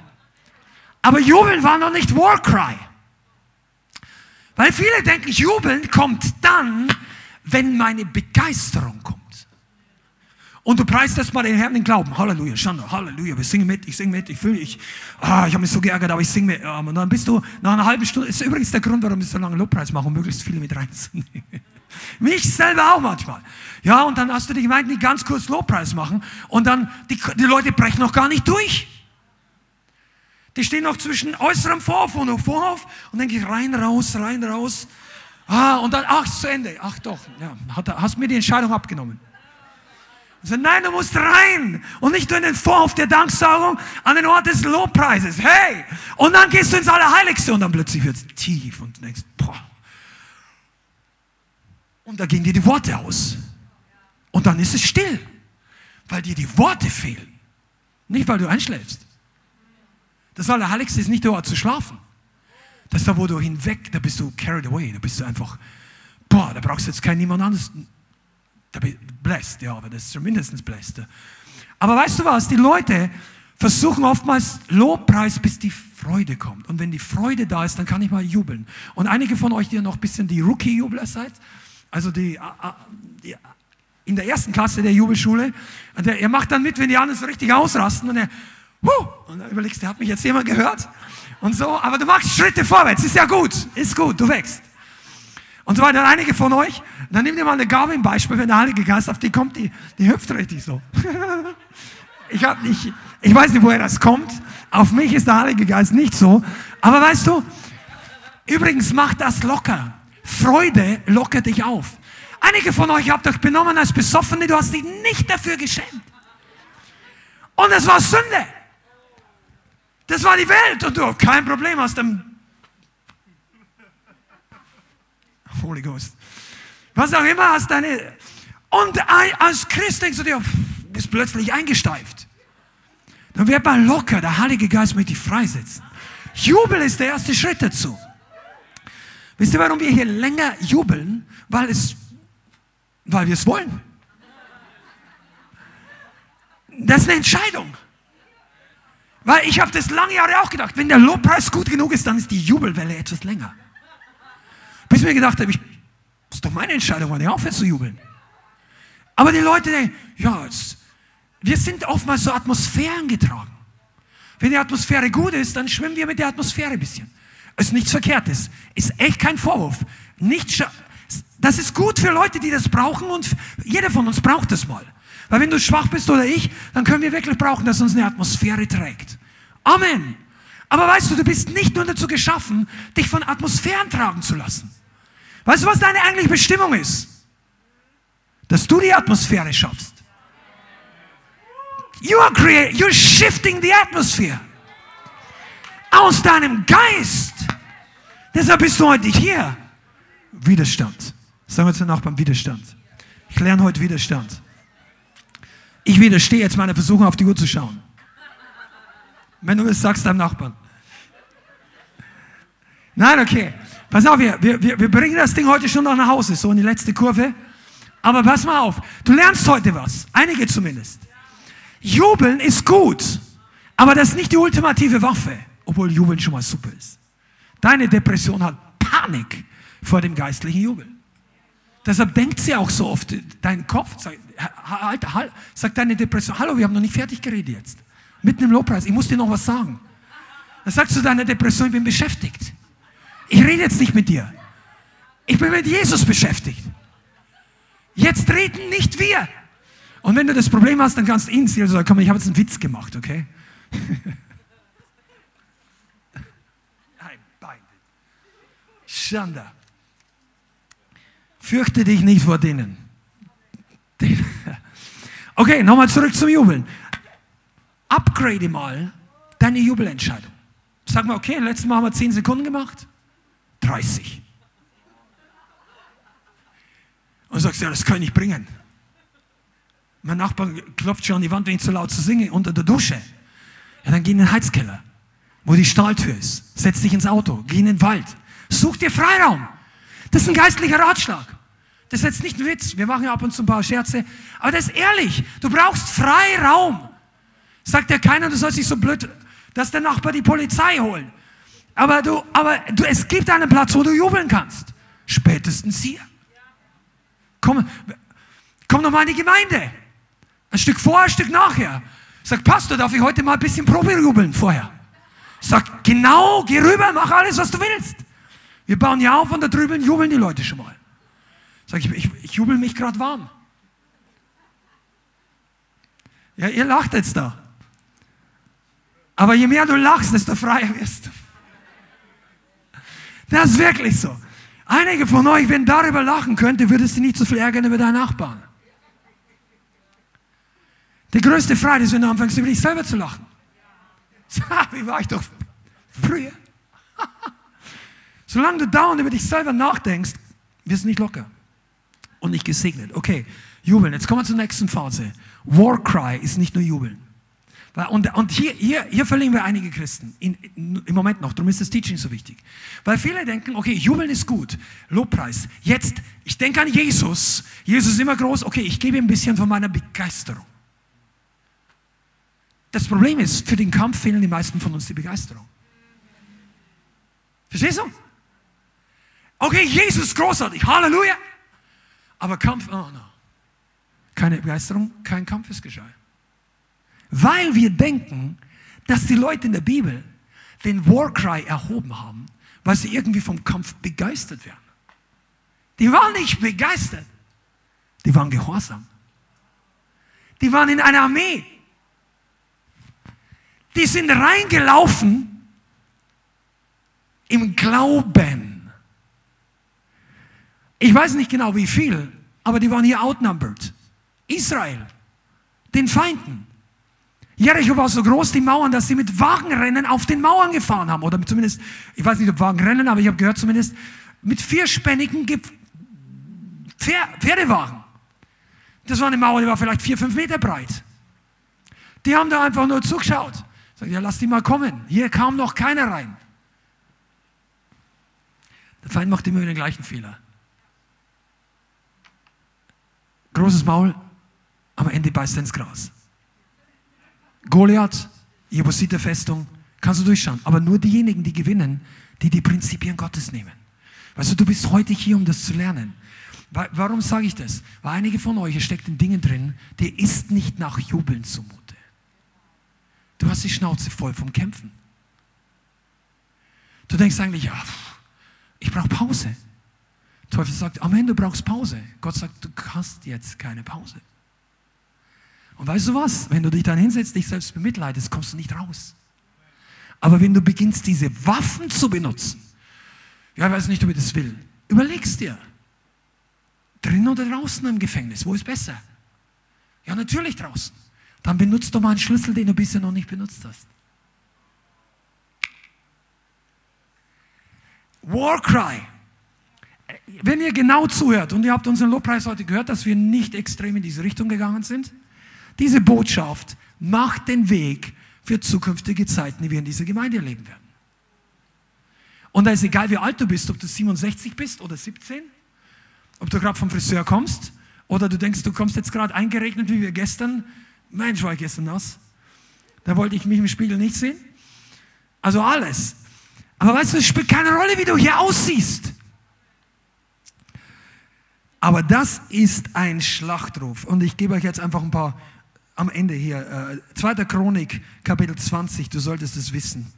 Aber Jubeln war noch nicht Warcry. Weil viele denken, Jubeln kommt dann, wenn meine Begeisterung kommt. Und du preist erstmal den Herrn den Glauben. Halleluja, Schande, Halleluja, wir singen mit, ich singe mit, ich fühle, ich, ah, ich habe mich so geärgert, aber ich singe mit. Und dann bist du nach einer halben Stunde, ist übrigens der Grund, warum ich so lange Lobpreis mache, um möglichst viele mit reinzunehmen. Mich selber auch manchmal. Ja, und dann hast du die Gemeinden, die ganz kurz Lobpreis machen und dann, die, die Leute brechen noch gar nicht durch. Die stehen noch zwischen äußerem Vorhof und Vorhof und dann ich rein, raus, rein, raus. Ah, und dann, ach, zu Ende. Ach doch, ja, hast mir die Entscheidung abgenommen. So, nein, du musst rein und nicht nur in den Vorhof der Danksaugung, an den Ort des Lobpreises. Hey! Und dann gehst du ins Allerheiligste und dann plötzlich wird es tief und denkst, boah, und da gehen dir die Worte aus. Und dann ist es still. weil dir die Worte fehlen. Nicht, weil du einschläfst. Das Allerheiligste ist nicht der zu schlafen. Das ist da, wo du hinweg, da bist du carried away, da bist du einfach, boah, da brauchst du jetzt keinen niemand anderes. Da bist du blessed, ja, aber das ist zumindest blessed. Aber weißt du was, die Leute versuchen oftmals Lobpreis, bis die Freude kommt. Und wenn die Freude da ist, dann kann ich mal jubeln. Und einige von euch, die ja noch ein bisschen die Rookie-Jubler seid, also die, die, in der ersten Klasse der Jubelschule, der, er macht dann mit, wenn die anderen so richtig ausrasten und er, huh, und dann überlegst du, hat mich jetzt jemand gehört? Und so, aber du machst Schritte vorwärts, ist ja gut, ist gut, du wächst. Und so weiter, einige von euch, dann nehmt ihr mal eine Gabe im Beispiel, wenn der Heilige Geist auf die kommt, die, die hüpft richtig so. ich hab nicht, ich weiß nicht, woher das kommt. Auf mich ist der Heilige Geist nicht so. Aber weißt du, übrigens macht das locker. Freude lockert dich auf. Einige von euch habt euch benommen als Besoffene, du hast dich nicht dafür geschämt. Und es war Sünde. Das war die Welt und du, kein Problem aus dem Holy Ghost. Was auch immer hast deine. Und als Christ denkst du dir, bist plötzlich eingesteift. Dann wird man locker, der Heilige Geist möchte dich freisetzen. Jubel ist der erste Schritt dazu. Wisst ihr, warum wir hier länger jubeln? Weil, es, weil wir es wollen. Das ist eine Entscheidung. Weil ich habe das lange Jahre auch gedacht, wenn der Lobpreis gut genug ist, dann ist die Jubelwelle etwas länger. Bis mir gedacht habe, ich, das ist doch meine Entscheidung, wann ich aufhöre zu jubeln. Aber die Leute denken, ja, es, wir sind oftmals so Atmosphären getragen. Wenn die Atmosphäre gut ist, dann schwimmen wir mit der Atmosphäre ein bisschen. Ist nichts Verkehrtes. Ist echt kein Vorwurf. Nicht das ist gut für Leute, die das brauchen und jeder von uns braucht das mal. Weil wenn du schwach bist oder ich, dann können wir wirklich brauchen, dass uns eine Atmosphäre trägt. Amen. Aber weißt du, du bist nicht nur dazu geschaffen, dich von Atmosphären tragen zu lassen. Weißt du, was deine eigentliche Bestimmung ist? Dass du die Atmosphäre schaffst. You are creating, you're shifting the atmosphere. Aus deinem Geist. Deshalb bist du heute hier. Widerstand. Sagen wir zu Nachbarn Widerstand. Ich lerne heute Widerstand. Ich widerstehe jetzt meiner Versuchung, auf die Uhr zu schauen. Wenn du es sagst deinem Nachbarn. Nein, okay. Pass auf, wir, wir, wir bringen das Ding heute schon noch nach Hause, so in die letzte Kurve. Aber pass mal auf, du lernst heute was. Einige zumindest. Jubeln ist gut, aber das ist nicht die ultimative Waffe, obwohl Jubeln schon mal super ist. Deine Depression hat Panik vor dem geistlichen Jubeln. Deshalb denkt sie auch so oft, dein Kopf sagt, halt, halt, sagt deine Depression, hallo, wir haben noch nicht fertig geredet jetzt. Mitten im Lobpreis, ich muss dir noch was sagen. Dann sagst du deiner Depression, ich bin beschäftigt. Ich rede jetzt nicht mit dir. Ich bin mit Jesus beschäftigt. Jetzt reden nicht wir. Und wenn du das Problem hast, dann kannst du ihn sehen. Also, komm, ich habe jetzt einen Witz gemacht, okay? Schande. Fürchte dich nicht vor denen. Okay, nochmal zurück zum Jubeln. Upgrade mal deine Jubelentscheidung. Sag mal, okay, letztes Mal haben wir 10 Sekunden gemacht. 30. Und sagst, ja, das kann ich nicht bringen. Mein Nachbar klopft schon an die Wand, wenn ich zu laut zu singe, unter der Dusche. Ja, dann geh in den Heizkeller, wo die Stahltür ist. Setz dich ins Auto, geh in den Wald. Such dir Freiraum. Das ist ein geistlicher Ratschlag. Das ist jetzt nicht ein Witz. Wir machen ja ab und zu ein paar Scherze. Aber das ist ehrlich. Du brauchst Freiraum. Sagt ja keiner, du sollst dich so blöd, dass der Nachbar die Polizei holt. Aber du, aber du, es gibt einen Platz, wo du jubeln kannst. Spätestens hier. Komm, komm noch mal in die Gemeinde. Ein Stück vorher, ein Stück nachher. Sag, Pastor, darf ich heute mal ein bisschen Probe jubeln vorher? Sag, genau, geh rüber, mach alles, was du willst. Wir bauen ja auf und da drüben jubeln die Leute schon mal. Sag ich, ich, ich jubel mich gerade warm. Ja, ihr lacht jetzt da. Aber je mehr du lachst, desto freier wirst du. Das ist wirklich so. Einige von euch, wenn darüber lachen könnte, würdest du nicht so viel ärgern über deinen Nachbarn. Die größte Freude ist, wenn du anfängst, über dich selber zu lachen. Wie war ich doch früher? Solange du dauernd über dich selber nachdenkst, wirst du nicht locker. und nicht gesegnet. Okay, jubeln. Jetzt kommen wir zur nächsten Phase. Warcry ist nicht nur jubeln. Und, und hier, hier, hier verlieren wir einige Christen in, in, im Moment noch. Darum ist das Teaching so wichtig. Weil viele denken, okay, jubeln ist gut, Lobpreis. Jetzt, ich denke an Jesus. Jesus ist immer groß. Okay, ich gebe ein bisschen von meiner Begeisterung. Das Problem ist, für den Kampf fehlen die meisten von uns die Begeisterung. Verstehst du? Okay, Jesus ist großartig, Halleluja. Aber Kampf, oh no. Keine Begeisterung, kein Kampfesgeschrei. Weil wir denken, dass die Leute in der Bibel den Warcry erhoben haben, weil sie irgendwie vom Kampf begeistert werden. Die waren nicht begeistert. Die waren gehorsam. Die waren in einer Armee. Die sind reingelaufen im Glauben. Ich weiß nicht genau wie viel, aber die waren hier outnumbered. Israel, den Feinden. Jericho war so groß, die Mauern, dass sie mit Wagenrennen auf den Mauern gefahren haben. Oder zumindest, ich weiß nicht, ob Wagenrennen, aber ich habe gehört zumindest, mit vierspännigen Pferdewagen. Das war eine Mauer, die war vielleicht vier, fünf Meter breit. Die haben da einfach nur zugeschaut. Sagt, ja, lass die mal kommen. Hier kam noch keiner rein. Der Feind macht immer wieder den gleichen Fehler. Großes Maul, am Ende beißt er ins Gras. Goliath, Jebusiter-Festung, kannst du durchschauen. Aber nur diejenigen, die gewinnen, die die Prinzipien Gottes nehmen. Weißt du, du bist heute hier, um das zu lernen. Warum sage ich das? Weil einige von euch, ihr steckt in Dingen drin, dir ist nicht nach Jubeln zumute. Du hast die Schnauze voll vom Kämpfen. Du denkst eigentlich, ja, ich brauche Pause. Teufel sagt, Amen, du brauchst Pause. Gott sagt, du hast jetzt keine Pause. Und weißt du was? Wenn du dich dann hinsetzt, dich selbst bemitleidest, kommst du nicht raus. Aber wenn du beginnst, diese Waffen zu benutzen, ja, ich weiß nicht, ob ich das will, überlegst dir, drinnen oder draußen im Gefängnis, wo ist besser? Ja, natürlich draußen. Dann benutzt du mal einen Schlüssel, den du bisher noch nicht benutzt hast. Warcry. Wenn ihr genau zuhört, und ihr habt unseren Lobpreis heute gehört, dass wir nicht extrem in diese Richtung gegangen sind, diese Botschaft macht den Weg für zukünftige Zeiten, die wir in dieser Gemeinde erleben werden. Und da ist egal, wie alt du bist, ob du 67 bist oder 17, ob du gerade vom Friseur kommst oder du denkst, du kommst jetzt gerade eingeregnet, wie wir gestern. Mensch, war ich gestern nass. Da wollte ich mich im Spiegel nicht sehen. Also alles. Aber weißt du, es spielt keine Rolle, wie du hier aussiehst. Aber das ist ein Schlachtruf. Und ich gebe euch jetzt einfach ein paar am Ende hier, äh, 2. Chronik, Kapitel 20, du solltest es wissen.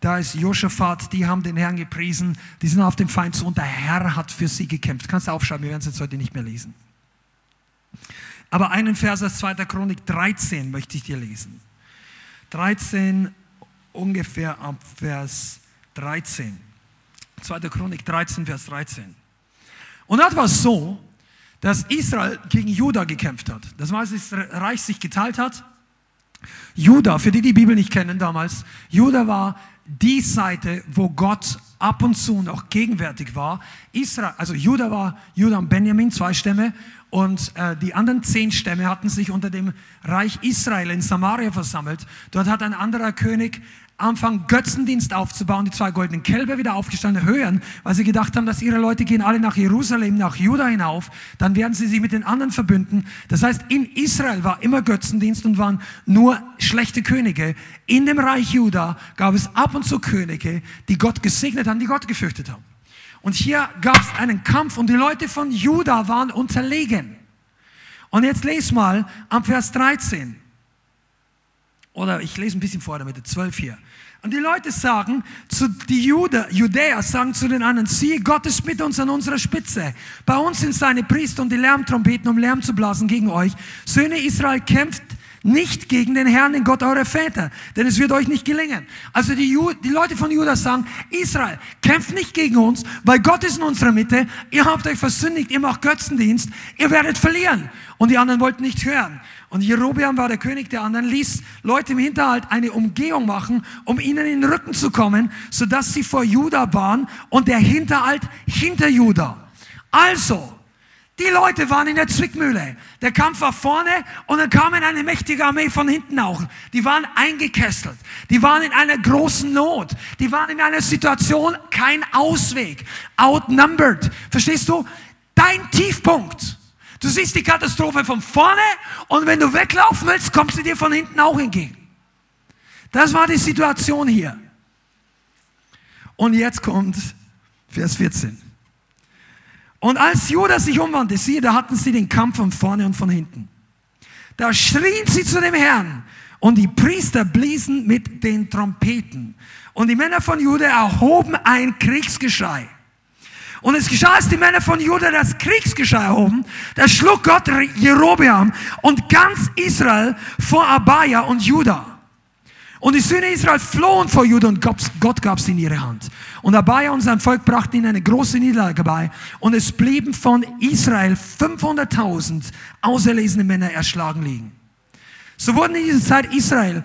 Da ist Josaphat, die haben den Herrn gepriesen, die sind auf dem Feind zu und der Herr hat für sie gekämpft. Kannst du aufschreiben, wir werden es jetzt heute nicht mehr lesen. Aber einen Vers aus 2. Chronik 13 möchte ich dir lesen. 13, ungefähr ab Vers 13. 2. Chronik 13, Vers 13. Und das war so, dass Israel gegen Juda gekämpft hat. Das war, als das Reich sich geteilt hat. Juda, für die die Bibel nicht kennen damals, Juda war die Seite, wo Gott ab und zu noch gegenwärtig war. Israel, also Juda war Juda und Benjamin, zwei Stämme, und äh, die anderen zehn Stämme hatten sich unter dem Reich Israel in Samaria versammelt. Dort hat ein anderer König anfangen, Götzendienst aufzubauen, die zwei goldenen Kälber wieder aufgestanden hören, weil sie gedacht haben, dass ihre Leute gehen alle nach Jerusalem, nach Juda hinauf, dann werden sie sich mit den anderen verbünden. Das heißt, in Israel war immer Götzendienst und waren nur schlechte Könige. In dem Reich Juda gab es ab und zu Könige, die Gott gesegnet haben, die Gott gefürchtet haben. Und hier gab es einen Kampf und die Leute von Juda waren unterlegen. Und jetzt lese mal am Vers 13. Oder ich lese ein bisschen vor damit, 12 hier. Und die Leute sagen, zu, die Jude, Judäer sagen zu den anderen, siehe, Gott ist mit uns an unserer Spitze. Bei uns sind seine Priester und die Lärmtrompeten, um Lärm zu blasen gegen euch. Söhne Israel kämpft nicht gegen den Herrn, den Gott eurer Väter, denn es wird euch nicht gelingen. Also die, Ju die Leute von Judas sagen, Israel, kämpft nicht gegen uns, weil Gott ist in unserer Mitte, ihr habt euch versündigt, ihr macht Götzendienst, ihr werdet verlieren. Und die anderen wollten nicht hören. Und Jerobeam war der König der anderen, ließ Leute im Hinterhalt eine Umgehung machen, um ihnen in den Rücken zu kommen, sodass sie vor Juda waren und der Hinterhalt hinter Juda. Also, Die Leute waren in der Zwickmühle. Der Kampf war vorne und dann kam eine mächtige Armee von hinten auch. Die waren eingekesselt. Die waren in einer großen Not. Die waren in einer Situation, kein Ausweg. Outnumbered. Verstehst du? Dein Tiefpunkt. Du siehst die Katastrophe von vorne und wenn du weglaufen willst, kommt sie dir von hinten auch entgegen. Das war die Situation hier. Und jetzt kommt Vers 14. Und als Judas sich umwandte, siehe, da hatten sie den Kampf von vorne und von hinten. Da schrien sie zu dem Herrn und die Priester bliesen mit den Trompeten. Und die Männer von Juda erhoben ein Kriegsgeschrei. Und es geschah, als die Männer von Juda das Kriegsgeschrei erhoben, da schlug Gott Jerobeam und ganz Israel vor Abaya und Juda. Und die Söhne Israel flohen vor Juda und Gott gab sie in ihre Hand. Und Abaya und sein Volk brachten ihnen eine große Niederlage bei. Und es blieben von Israel 500.000 auserlesene Männer erschlagen liegen. So wurden in dieser Zeit Israel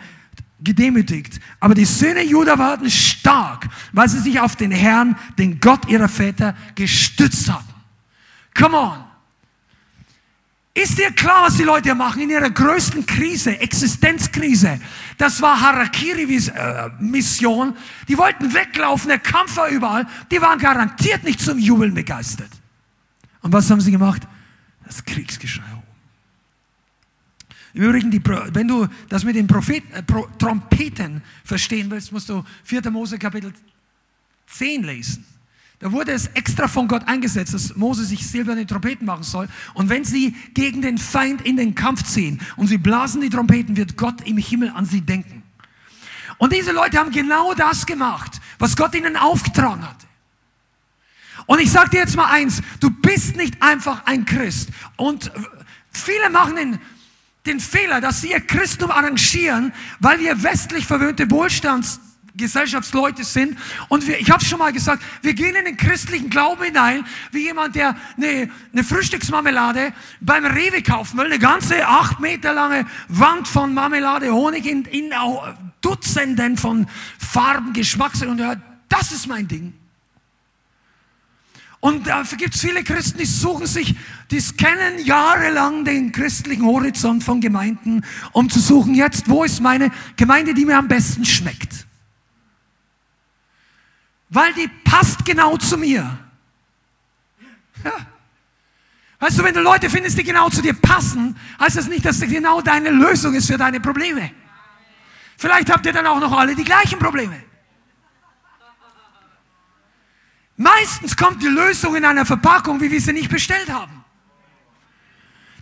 gedemütigt. Aber die Söhne Juda waren stark, weil sie sich auf den Herrn, den Gott ihrer Väter, gestützt hatten. Come on. Ist dir klar, was die Leute machen in ihrer größten Krise, Existenzkrise? Das war Harakiri-Mission. Die wollten weglaufen, der Kampf war überall. Die waren garantiert nicht zum Jubeln begeistert. Und was haben sie gemacht? Das Kriegsgeschrei. Im Übrigen, die, wenn du das mit den Propheten, äh, Trompeten verstehen willst, musst du 4. Mose Kapitel 10 lesen. Da wurde es extra von Gott eingesetzt, dass Mose sich silberne Trompeten machen soll. Und wenn sie gegen den Feind in den Kampf ziehen und sie blasen die Trompeten, wird Gott im Himmel an sie denken. Und diese Leute haben genau das gemacht, was Gott ihnen aufgetragen hatte. Und ich sage dir jetzt mal eins, du bist nicht einfach ein Christ. Und viele machen den, den Fehler, dass sie ihr Christum arrangieren, weil wir westlich verwöhnte Wohlstands Gesellschaftsleute sind. Und wir, ich habe schon mal gesagt, wir gehen in den christlichen Glauben hinein, wie jemand, der eine, eine Frühstücksmarmelade beim Rewe kaufen will, eine ganze acht Meter lange Wand von Marmelade, Honig in, in Dutzenden von Farben, Geschmacksrichtungen. Und hört, das ist mein Ding. Und dafür gibt es viele Christen, die suchen sich, die scannen jahrelang den christlichen Horizont von Gemeinden, um zu suchen, jetzt, wo ist meine Gemeinde, die mir am besten schmeckt weil die passt genau zu mir. Ja. Weißt du, wenn du Leute findest, die genau zu dir passen, heißt das nicht, dass das genau deine Lösung ist für deine Probleme. Vielleicht habt ihr dann auch noch alle die gleichen Probleme. Meistens kommt die Lösung in einer Verpackung, wie wir sie nicht bestellt haben.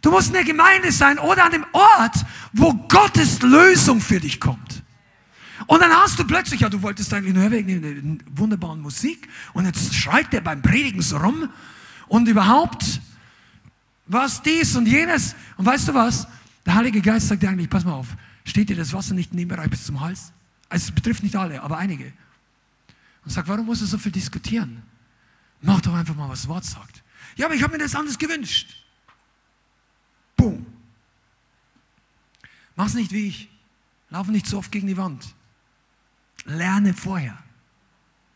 Du musst in der Gemeinde sein oder an dem Ort, wo Gottes Lösung für dich kommt. Und dann hast du plötzlich, ja, du wolltest eigentlich nur wegen der wunderbaren Musik und jetzt schreit der beim Predigen so rum und überhaupt was dies und jenes. Und weißt du was? Der Heilige Geist sagt dir eigentlich, pass mal auf, steht dir das Wasser nicht in dem Bereich bis zum Hals? Also es betrifft nicht alle, aber einige. Und sagt, warum musst du so viel diskutieren? Mach doch einfach mal, was das Wort sagt. Ja, aber ich habe mir das anders gewünscht. Boom. Mach's nicht wie ich. Lauf nicht so oft gegen die Wand. Lerne vorher.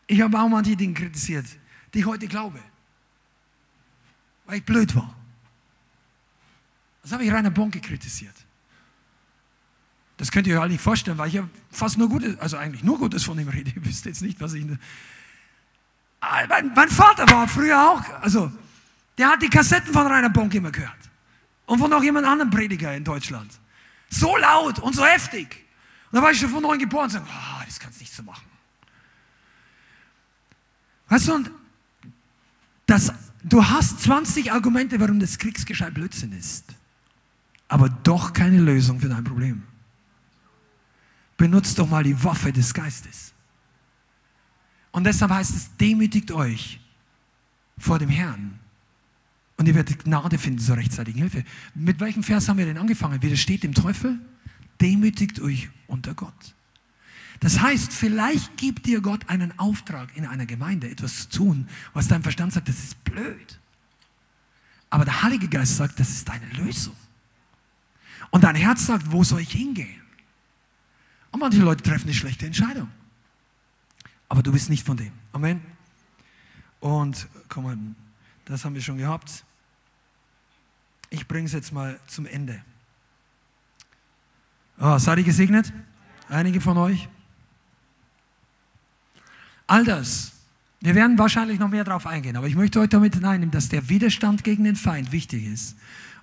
Ich habe auch manche Dinge kritisiert, die ich heute glaube, weil ich blöd war. Das habe ich Rainer Bonke kritisiert. Das könnt ihr euch alle nicht vorstellen, weil ich ja fast nur Gutes, also eigentlich nur Gutes von ihm rede. Ihr wisst jetzt nicht, was ich. Ah, mein, mein Vater war früher auch, also der hat die Kassetten von Rainer Bonke immer gehört. Und von noch jemand anderem Prediger in Deutschland. So laut und so heftig. Und da war ich schon von neuem geboren und sage, oh, das kannst du nicht so machen. Weißt du, und das, du hast 20 Argumente, warum das Kriegsgeschrei Blödsinn ist, aber doch keine Lösung für dein Problem. Benutzt doch mal die Waffe des Geistes. Und deshalb heißt es, demütigt euch vor dem Herrn. Und ihr werdet Gnade finden zur rechtzeitigen Hilfe. Mit welchem Vers haben wir denn angefangen? Widersteht dem Teufel? demütigt euch unter Gott. Das heißt, vielleicht gibt dir Gott einen Auftrag in einer Gemeinde, etwas zu tun, was dein Verstand sagt, das ist blöd. Aber der Heilige Geist sagt, das ist deine Lösung. Und dein Herz sagt, wo soll ich hingehen? Und manche Leute treffen eine schlechte Entscheidung. Aber du bist nicht von dem. Amen. Und komm mal, das haben wir schon gehabt. Ich bringe es jetzt mal zum Ende. Oh, seid ihr gesegnet? Einige von euch? All das. Wir werden wahrscheinlich noch mehr darauf eingehen, aber ich möchte heute damit hineinnehmen, dass der Widerstand gegen den Feind wichtig ist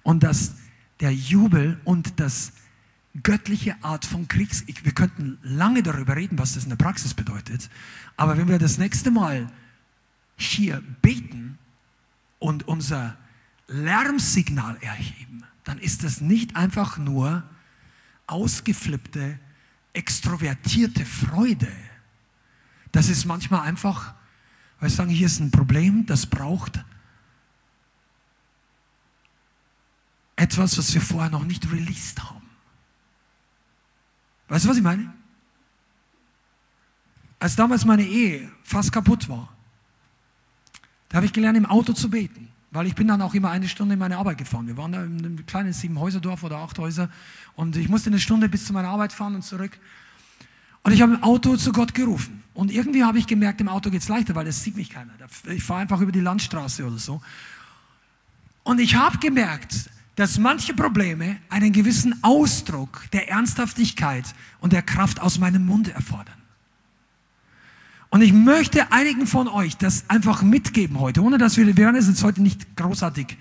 und dass der Jubel und das göttliche Art von Kriegs... Wir könnten lange darüber reden, was das in der Praxis bedeutet, aber wenn wir das nächste Mal hier beten und unser Lärmsignal erheben, dann ist das nicht einfach nur ausgeflippte, extrovertierte Freude. Das ist manchmal einfach, weil ich sagen, hier ist ein Problem, das braucht etwas, was wir vorher noch nicht released haben. Weißt du, was ich meine? Als damals meine Ehe fast kaputt war, da habe ich gelernt, im Auto zu beten. Weil ich bin dann auch immer eine Stunde in meine Arbeit gefahren. Wir waren da in einem kleinen Siebenhäuserdorf oder acht Häuser und ich musste eine Stunde bis zu meiner Arbeit fahren und zurück. Und ich habe im Auto zu Gott gerufen. Und irgendwie habe ich gemerkt, im Auto geht es leichter, weil das sieht mich keiner. Ich fahre einfach über die Landstraße oder so. Und ich habe gemerkt, dass manche Probleme einen gewissen Ausdruck der Ernsthaftigkeit und der Kraft aus meinem Munde erfordern. Und ich möchte einigen von euch das einfach mitgeben heute, ohne dass wir, wir werden es jetzt heute nicht großartig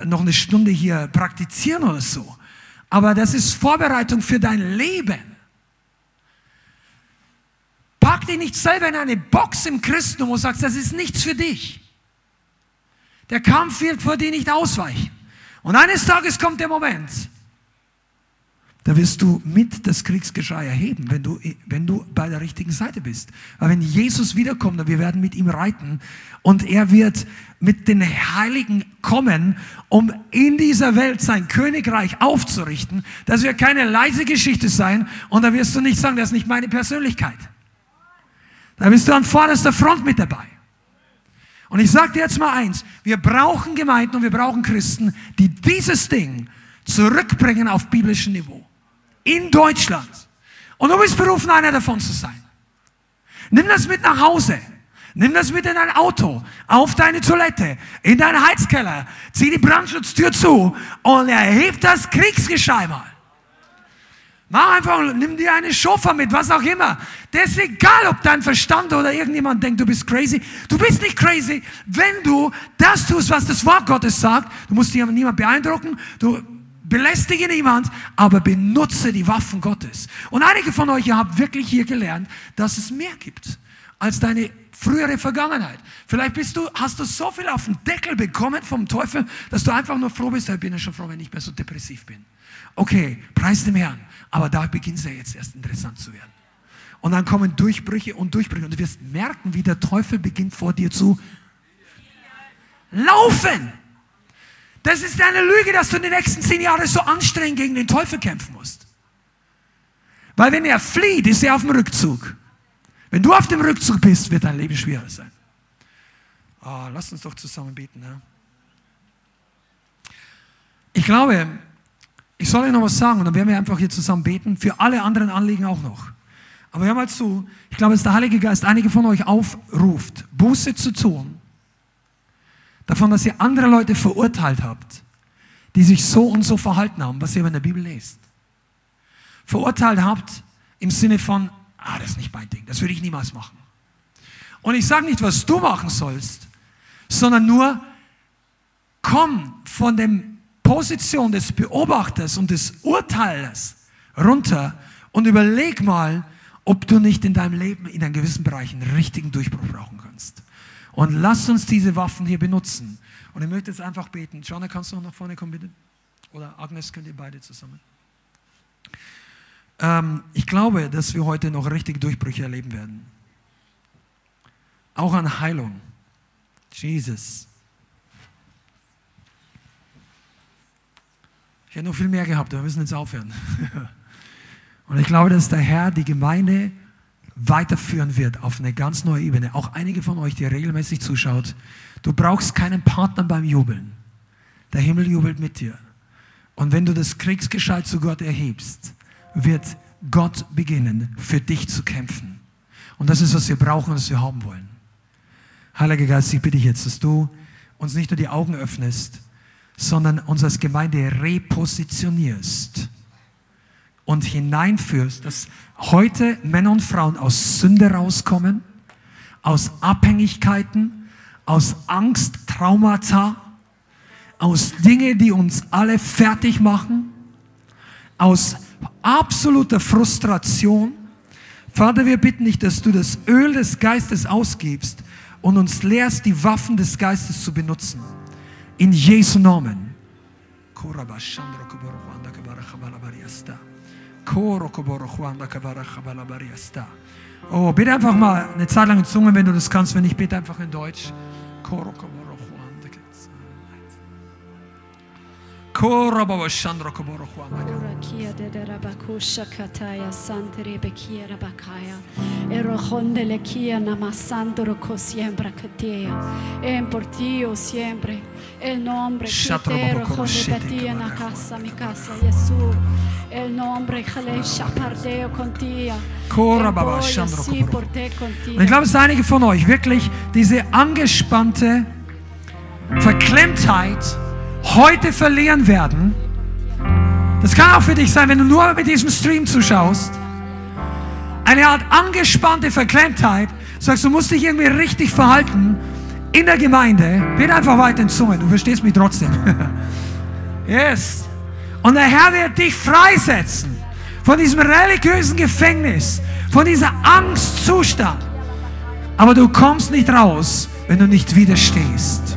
äh, noch eine Stunde hier praktizieren oder so. Aber das ist Vorbereitung für dein Leben. Pack dich nicht selber in eine Box im Christentum und sagst, das ist nichts für dich. Der Kampf wird vor dir nicht ausweichen. Und eines Tages kommt der Moment, da wirst du mit das Kriegsgeschrei erheben, wenn du, wenn du bei der richtigen Seite bist. Aber wenn Jesus wiederkommt und wir werden mit ihm reiten und er wird mit den Heiligen kommen, um in dieser Welt sein Königreich aufzurichten, das wird keine leise Geschichte sein und da wirst du nicht sagen, das ist nicht meine Persönlichkeit. Da bist du an vorderster Front mit dabei. Und ich sage dir jetzt mal eins, wir brauchen Gemeinden und wir brauchen Christen, die dieses Ding zurückbringen auf biblischem Niveau in Deutschland. Und du bist berufen, einer davon zu sein. Nimm das mit nach Hause. Nimm das mit in dein Auto, auf deine Toilette, in deinen Heizkeller, zieh die Brandschutztür zu und erheb das Kriegsgeschrei mal. Mach einfach, nimm dir eine Schofa mit, was auch immer. Das ist egal, ob dein Verstand oder irgendjemand denkt, du bist crazy. Du bist nicht crazy, wenn du das tust, was das Wort Gottes sagt. Du musst dich aber niemand beeindrucken. Du belästige niemand, aber benutze die Waffen Gottes. Und einige von euch habt wirklich hier gelernt, dass es mehr gibt als deine frühere Vergangenheit. Vielleicht bist du, hast du so viel auf den Deckel bekommen vom Teufel, dass du einfach nur froh bist, ich bin ja schon froh, wenn ich nicht mehr so depressiv bin. Okay, preis dem Herrn. Aber da beginnt es ja jetzt erst interessant zu werden. Und dann kommen Durchbrüche und Durchbrüche. Und du wirst merken, wie der Teufel beginnt vor dir zu laufen. Das ist eine Lüge, dass du in den nächsten zehn Jahren so anstrengend gegen den Teufel kämpfen musst. Weil wenn er flieht, ist er auf dem Rückzug. Wenn du auf dem Rückzug bist, wird dein Leben schwerer sein. Oh, lass uns doch zusammen beten. Ja? Ich glaube, ich soll euch noch was sagen und dann werden wir einfach hier zusammen beten. Für alle anderen Anliegen auch noch. Aber hör mal zu. Ich glaube, dass der Heilige Geist einige von euch aufruft, Buße zu tun Davon, dass ihr andere Leute verurteilt habt, die sich so und so verhalten haben, was ihr in der Bibel lest. Verurteilt habt im Sinne von, ah, das ist nicht mein Ding, das würde ich niemals machen. Und ich sage nicht, was du machen sollst, sondern nur, komm von der Position des Beobachters und des Urteilers runter und überleg mal, ob du nicht in deinem Leben in einem gewissen Bereich einen richtigen Durchbruch brauchen kannst. Und lasst uns diese Waffen hier benutzen. Und ich möchte jetzt einfach beten. Joanna, kannst du noch nach vorne kommen, bitte? Oder Agnes, könnt ihr beide zusammen? Ähm, ich glaube, dass wir heute noch richtige Durchbrüche erleben werden. Auch an Heilung. Jesus. Ich hätte noch viel mehr gehabt, aber wir müssen jetzt aufhören. Und ich glaube, dass der Herr die Gemeinde weiterführen wird auf eine ganz neue Ebene. Auch einige von euch, die regelmäßig zuschaut, du brauchst keinen Partner beim Jubeln. Der Himmel jubelt mit dir. Und wenn du das Kriegsgeschrei zu Gott erhebst, wird Gott beginnen, für dich zu kämpfen. Und das ist, was wir brauchen und was wir haben wollen. Heiliger Geist, ich bitte dich jetzt, dass du uns nicht nur die Augen öffnest, sondern uns als Gemeinde repositionierst und hineinführst, dass heute Männer und Frauen aus Sünde rauskommen, aus Abhängigkeiten, aus Angst, Traumata, aus Dinge, die uns alle fertig machen, aus absoluter Frustration. Vater, wir bitten dich, dass du das Öl des Geistes ausgibst und uns lehrst, die Waffen des Geistes zu benutzen. In Jesu Namen. Oh, bitte einfach mal eine Zeit lang in Zunge, wenn du das kannst. Wenn nicht, bitte einfach in Deutsch. Rakia de de rabakusha kataya santere bekiera bakaya. Erojonde le kia namasandro co siembra katea. En por siempre. El nombre kitero koroshete batia na casa mi casa Jesús. El nombre jale shapardeo contia. Kora baba shandro Und ich glaube, dass einige von euch wirklich diese angespannte Verklemmtheit heute verlieren werden. Das kann auch für dich sein, wenn du nur mit diesem Stream zuschaust. Eine Art angespannte Verklemmtheit. Sagst, du musst dich irgendwie richtig verhalten in der Gemeinde. Bitte einfach weiter in Zunge, du verstehst mich trotzdem. yes. Und der Herr wird dich freisetzen von diesem religiösen Gefängnis, von dieser Angstzustand. Aber du kommst nicht raus, wenn du nicht widerstehst.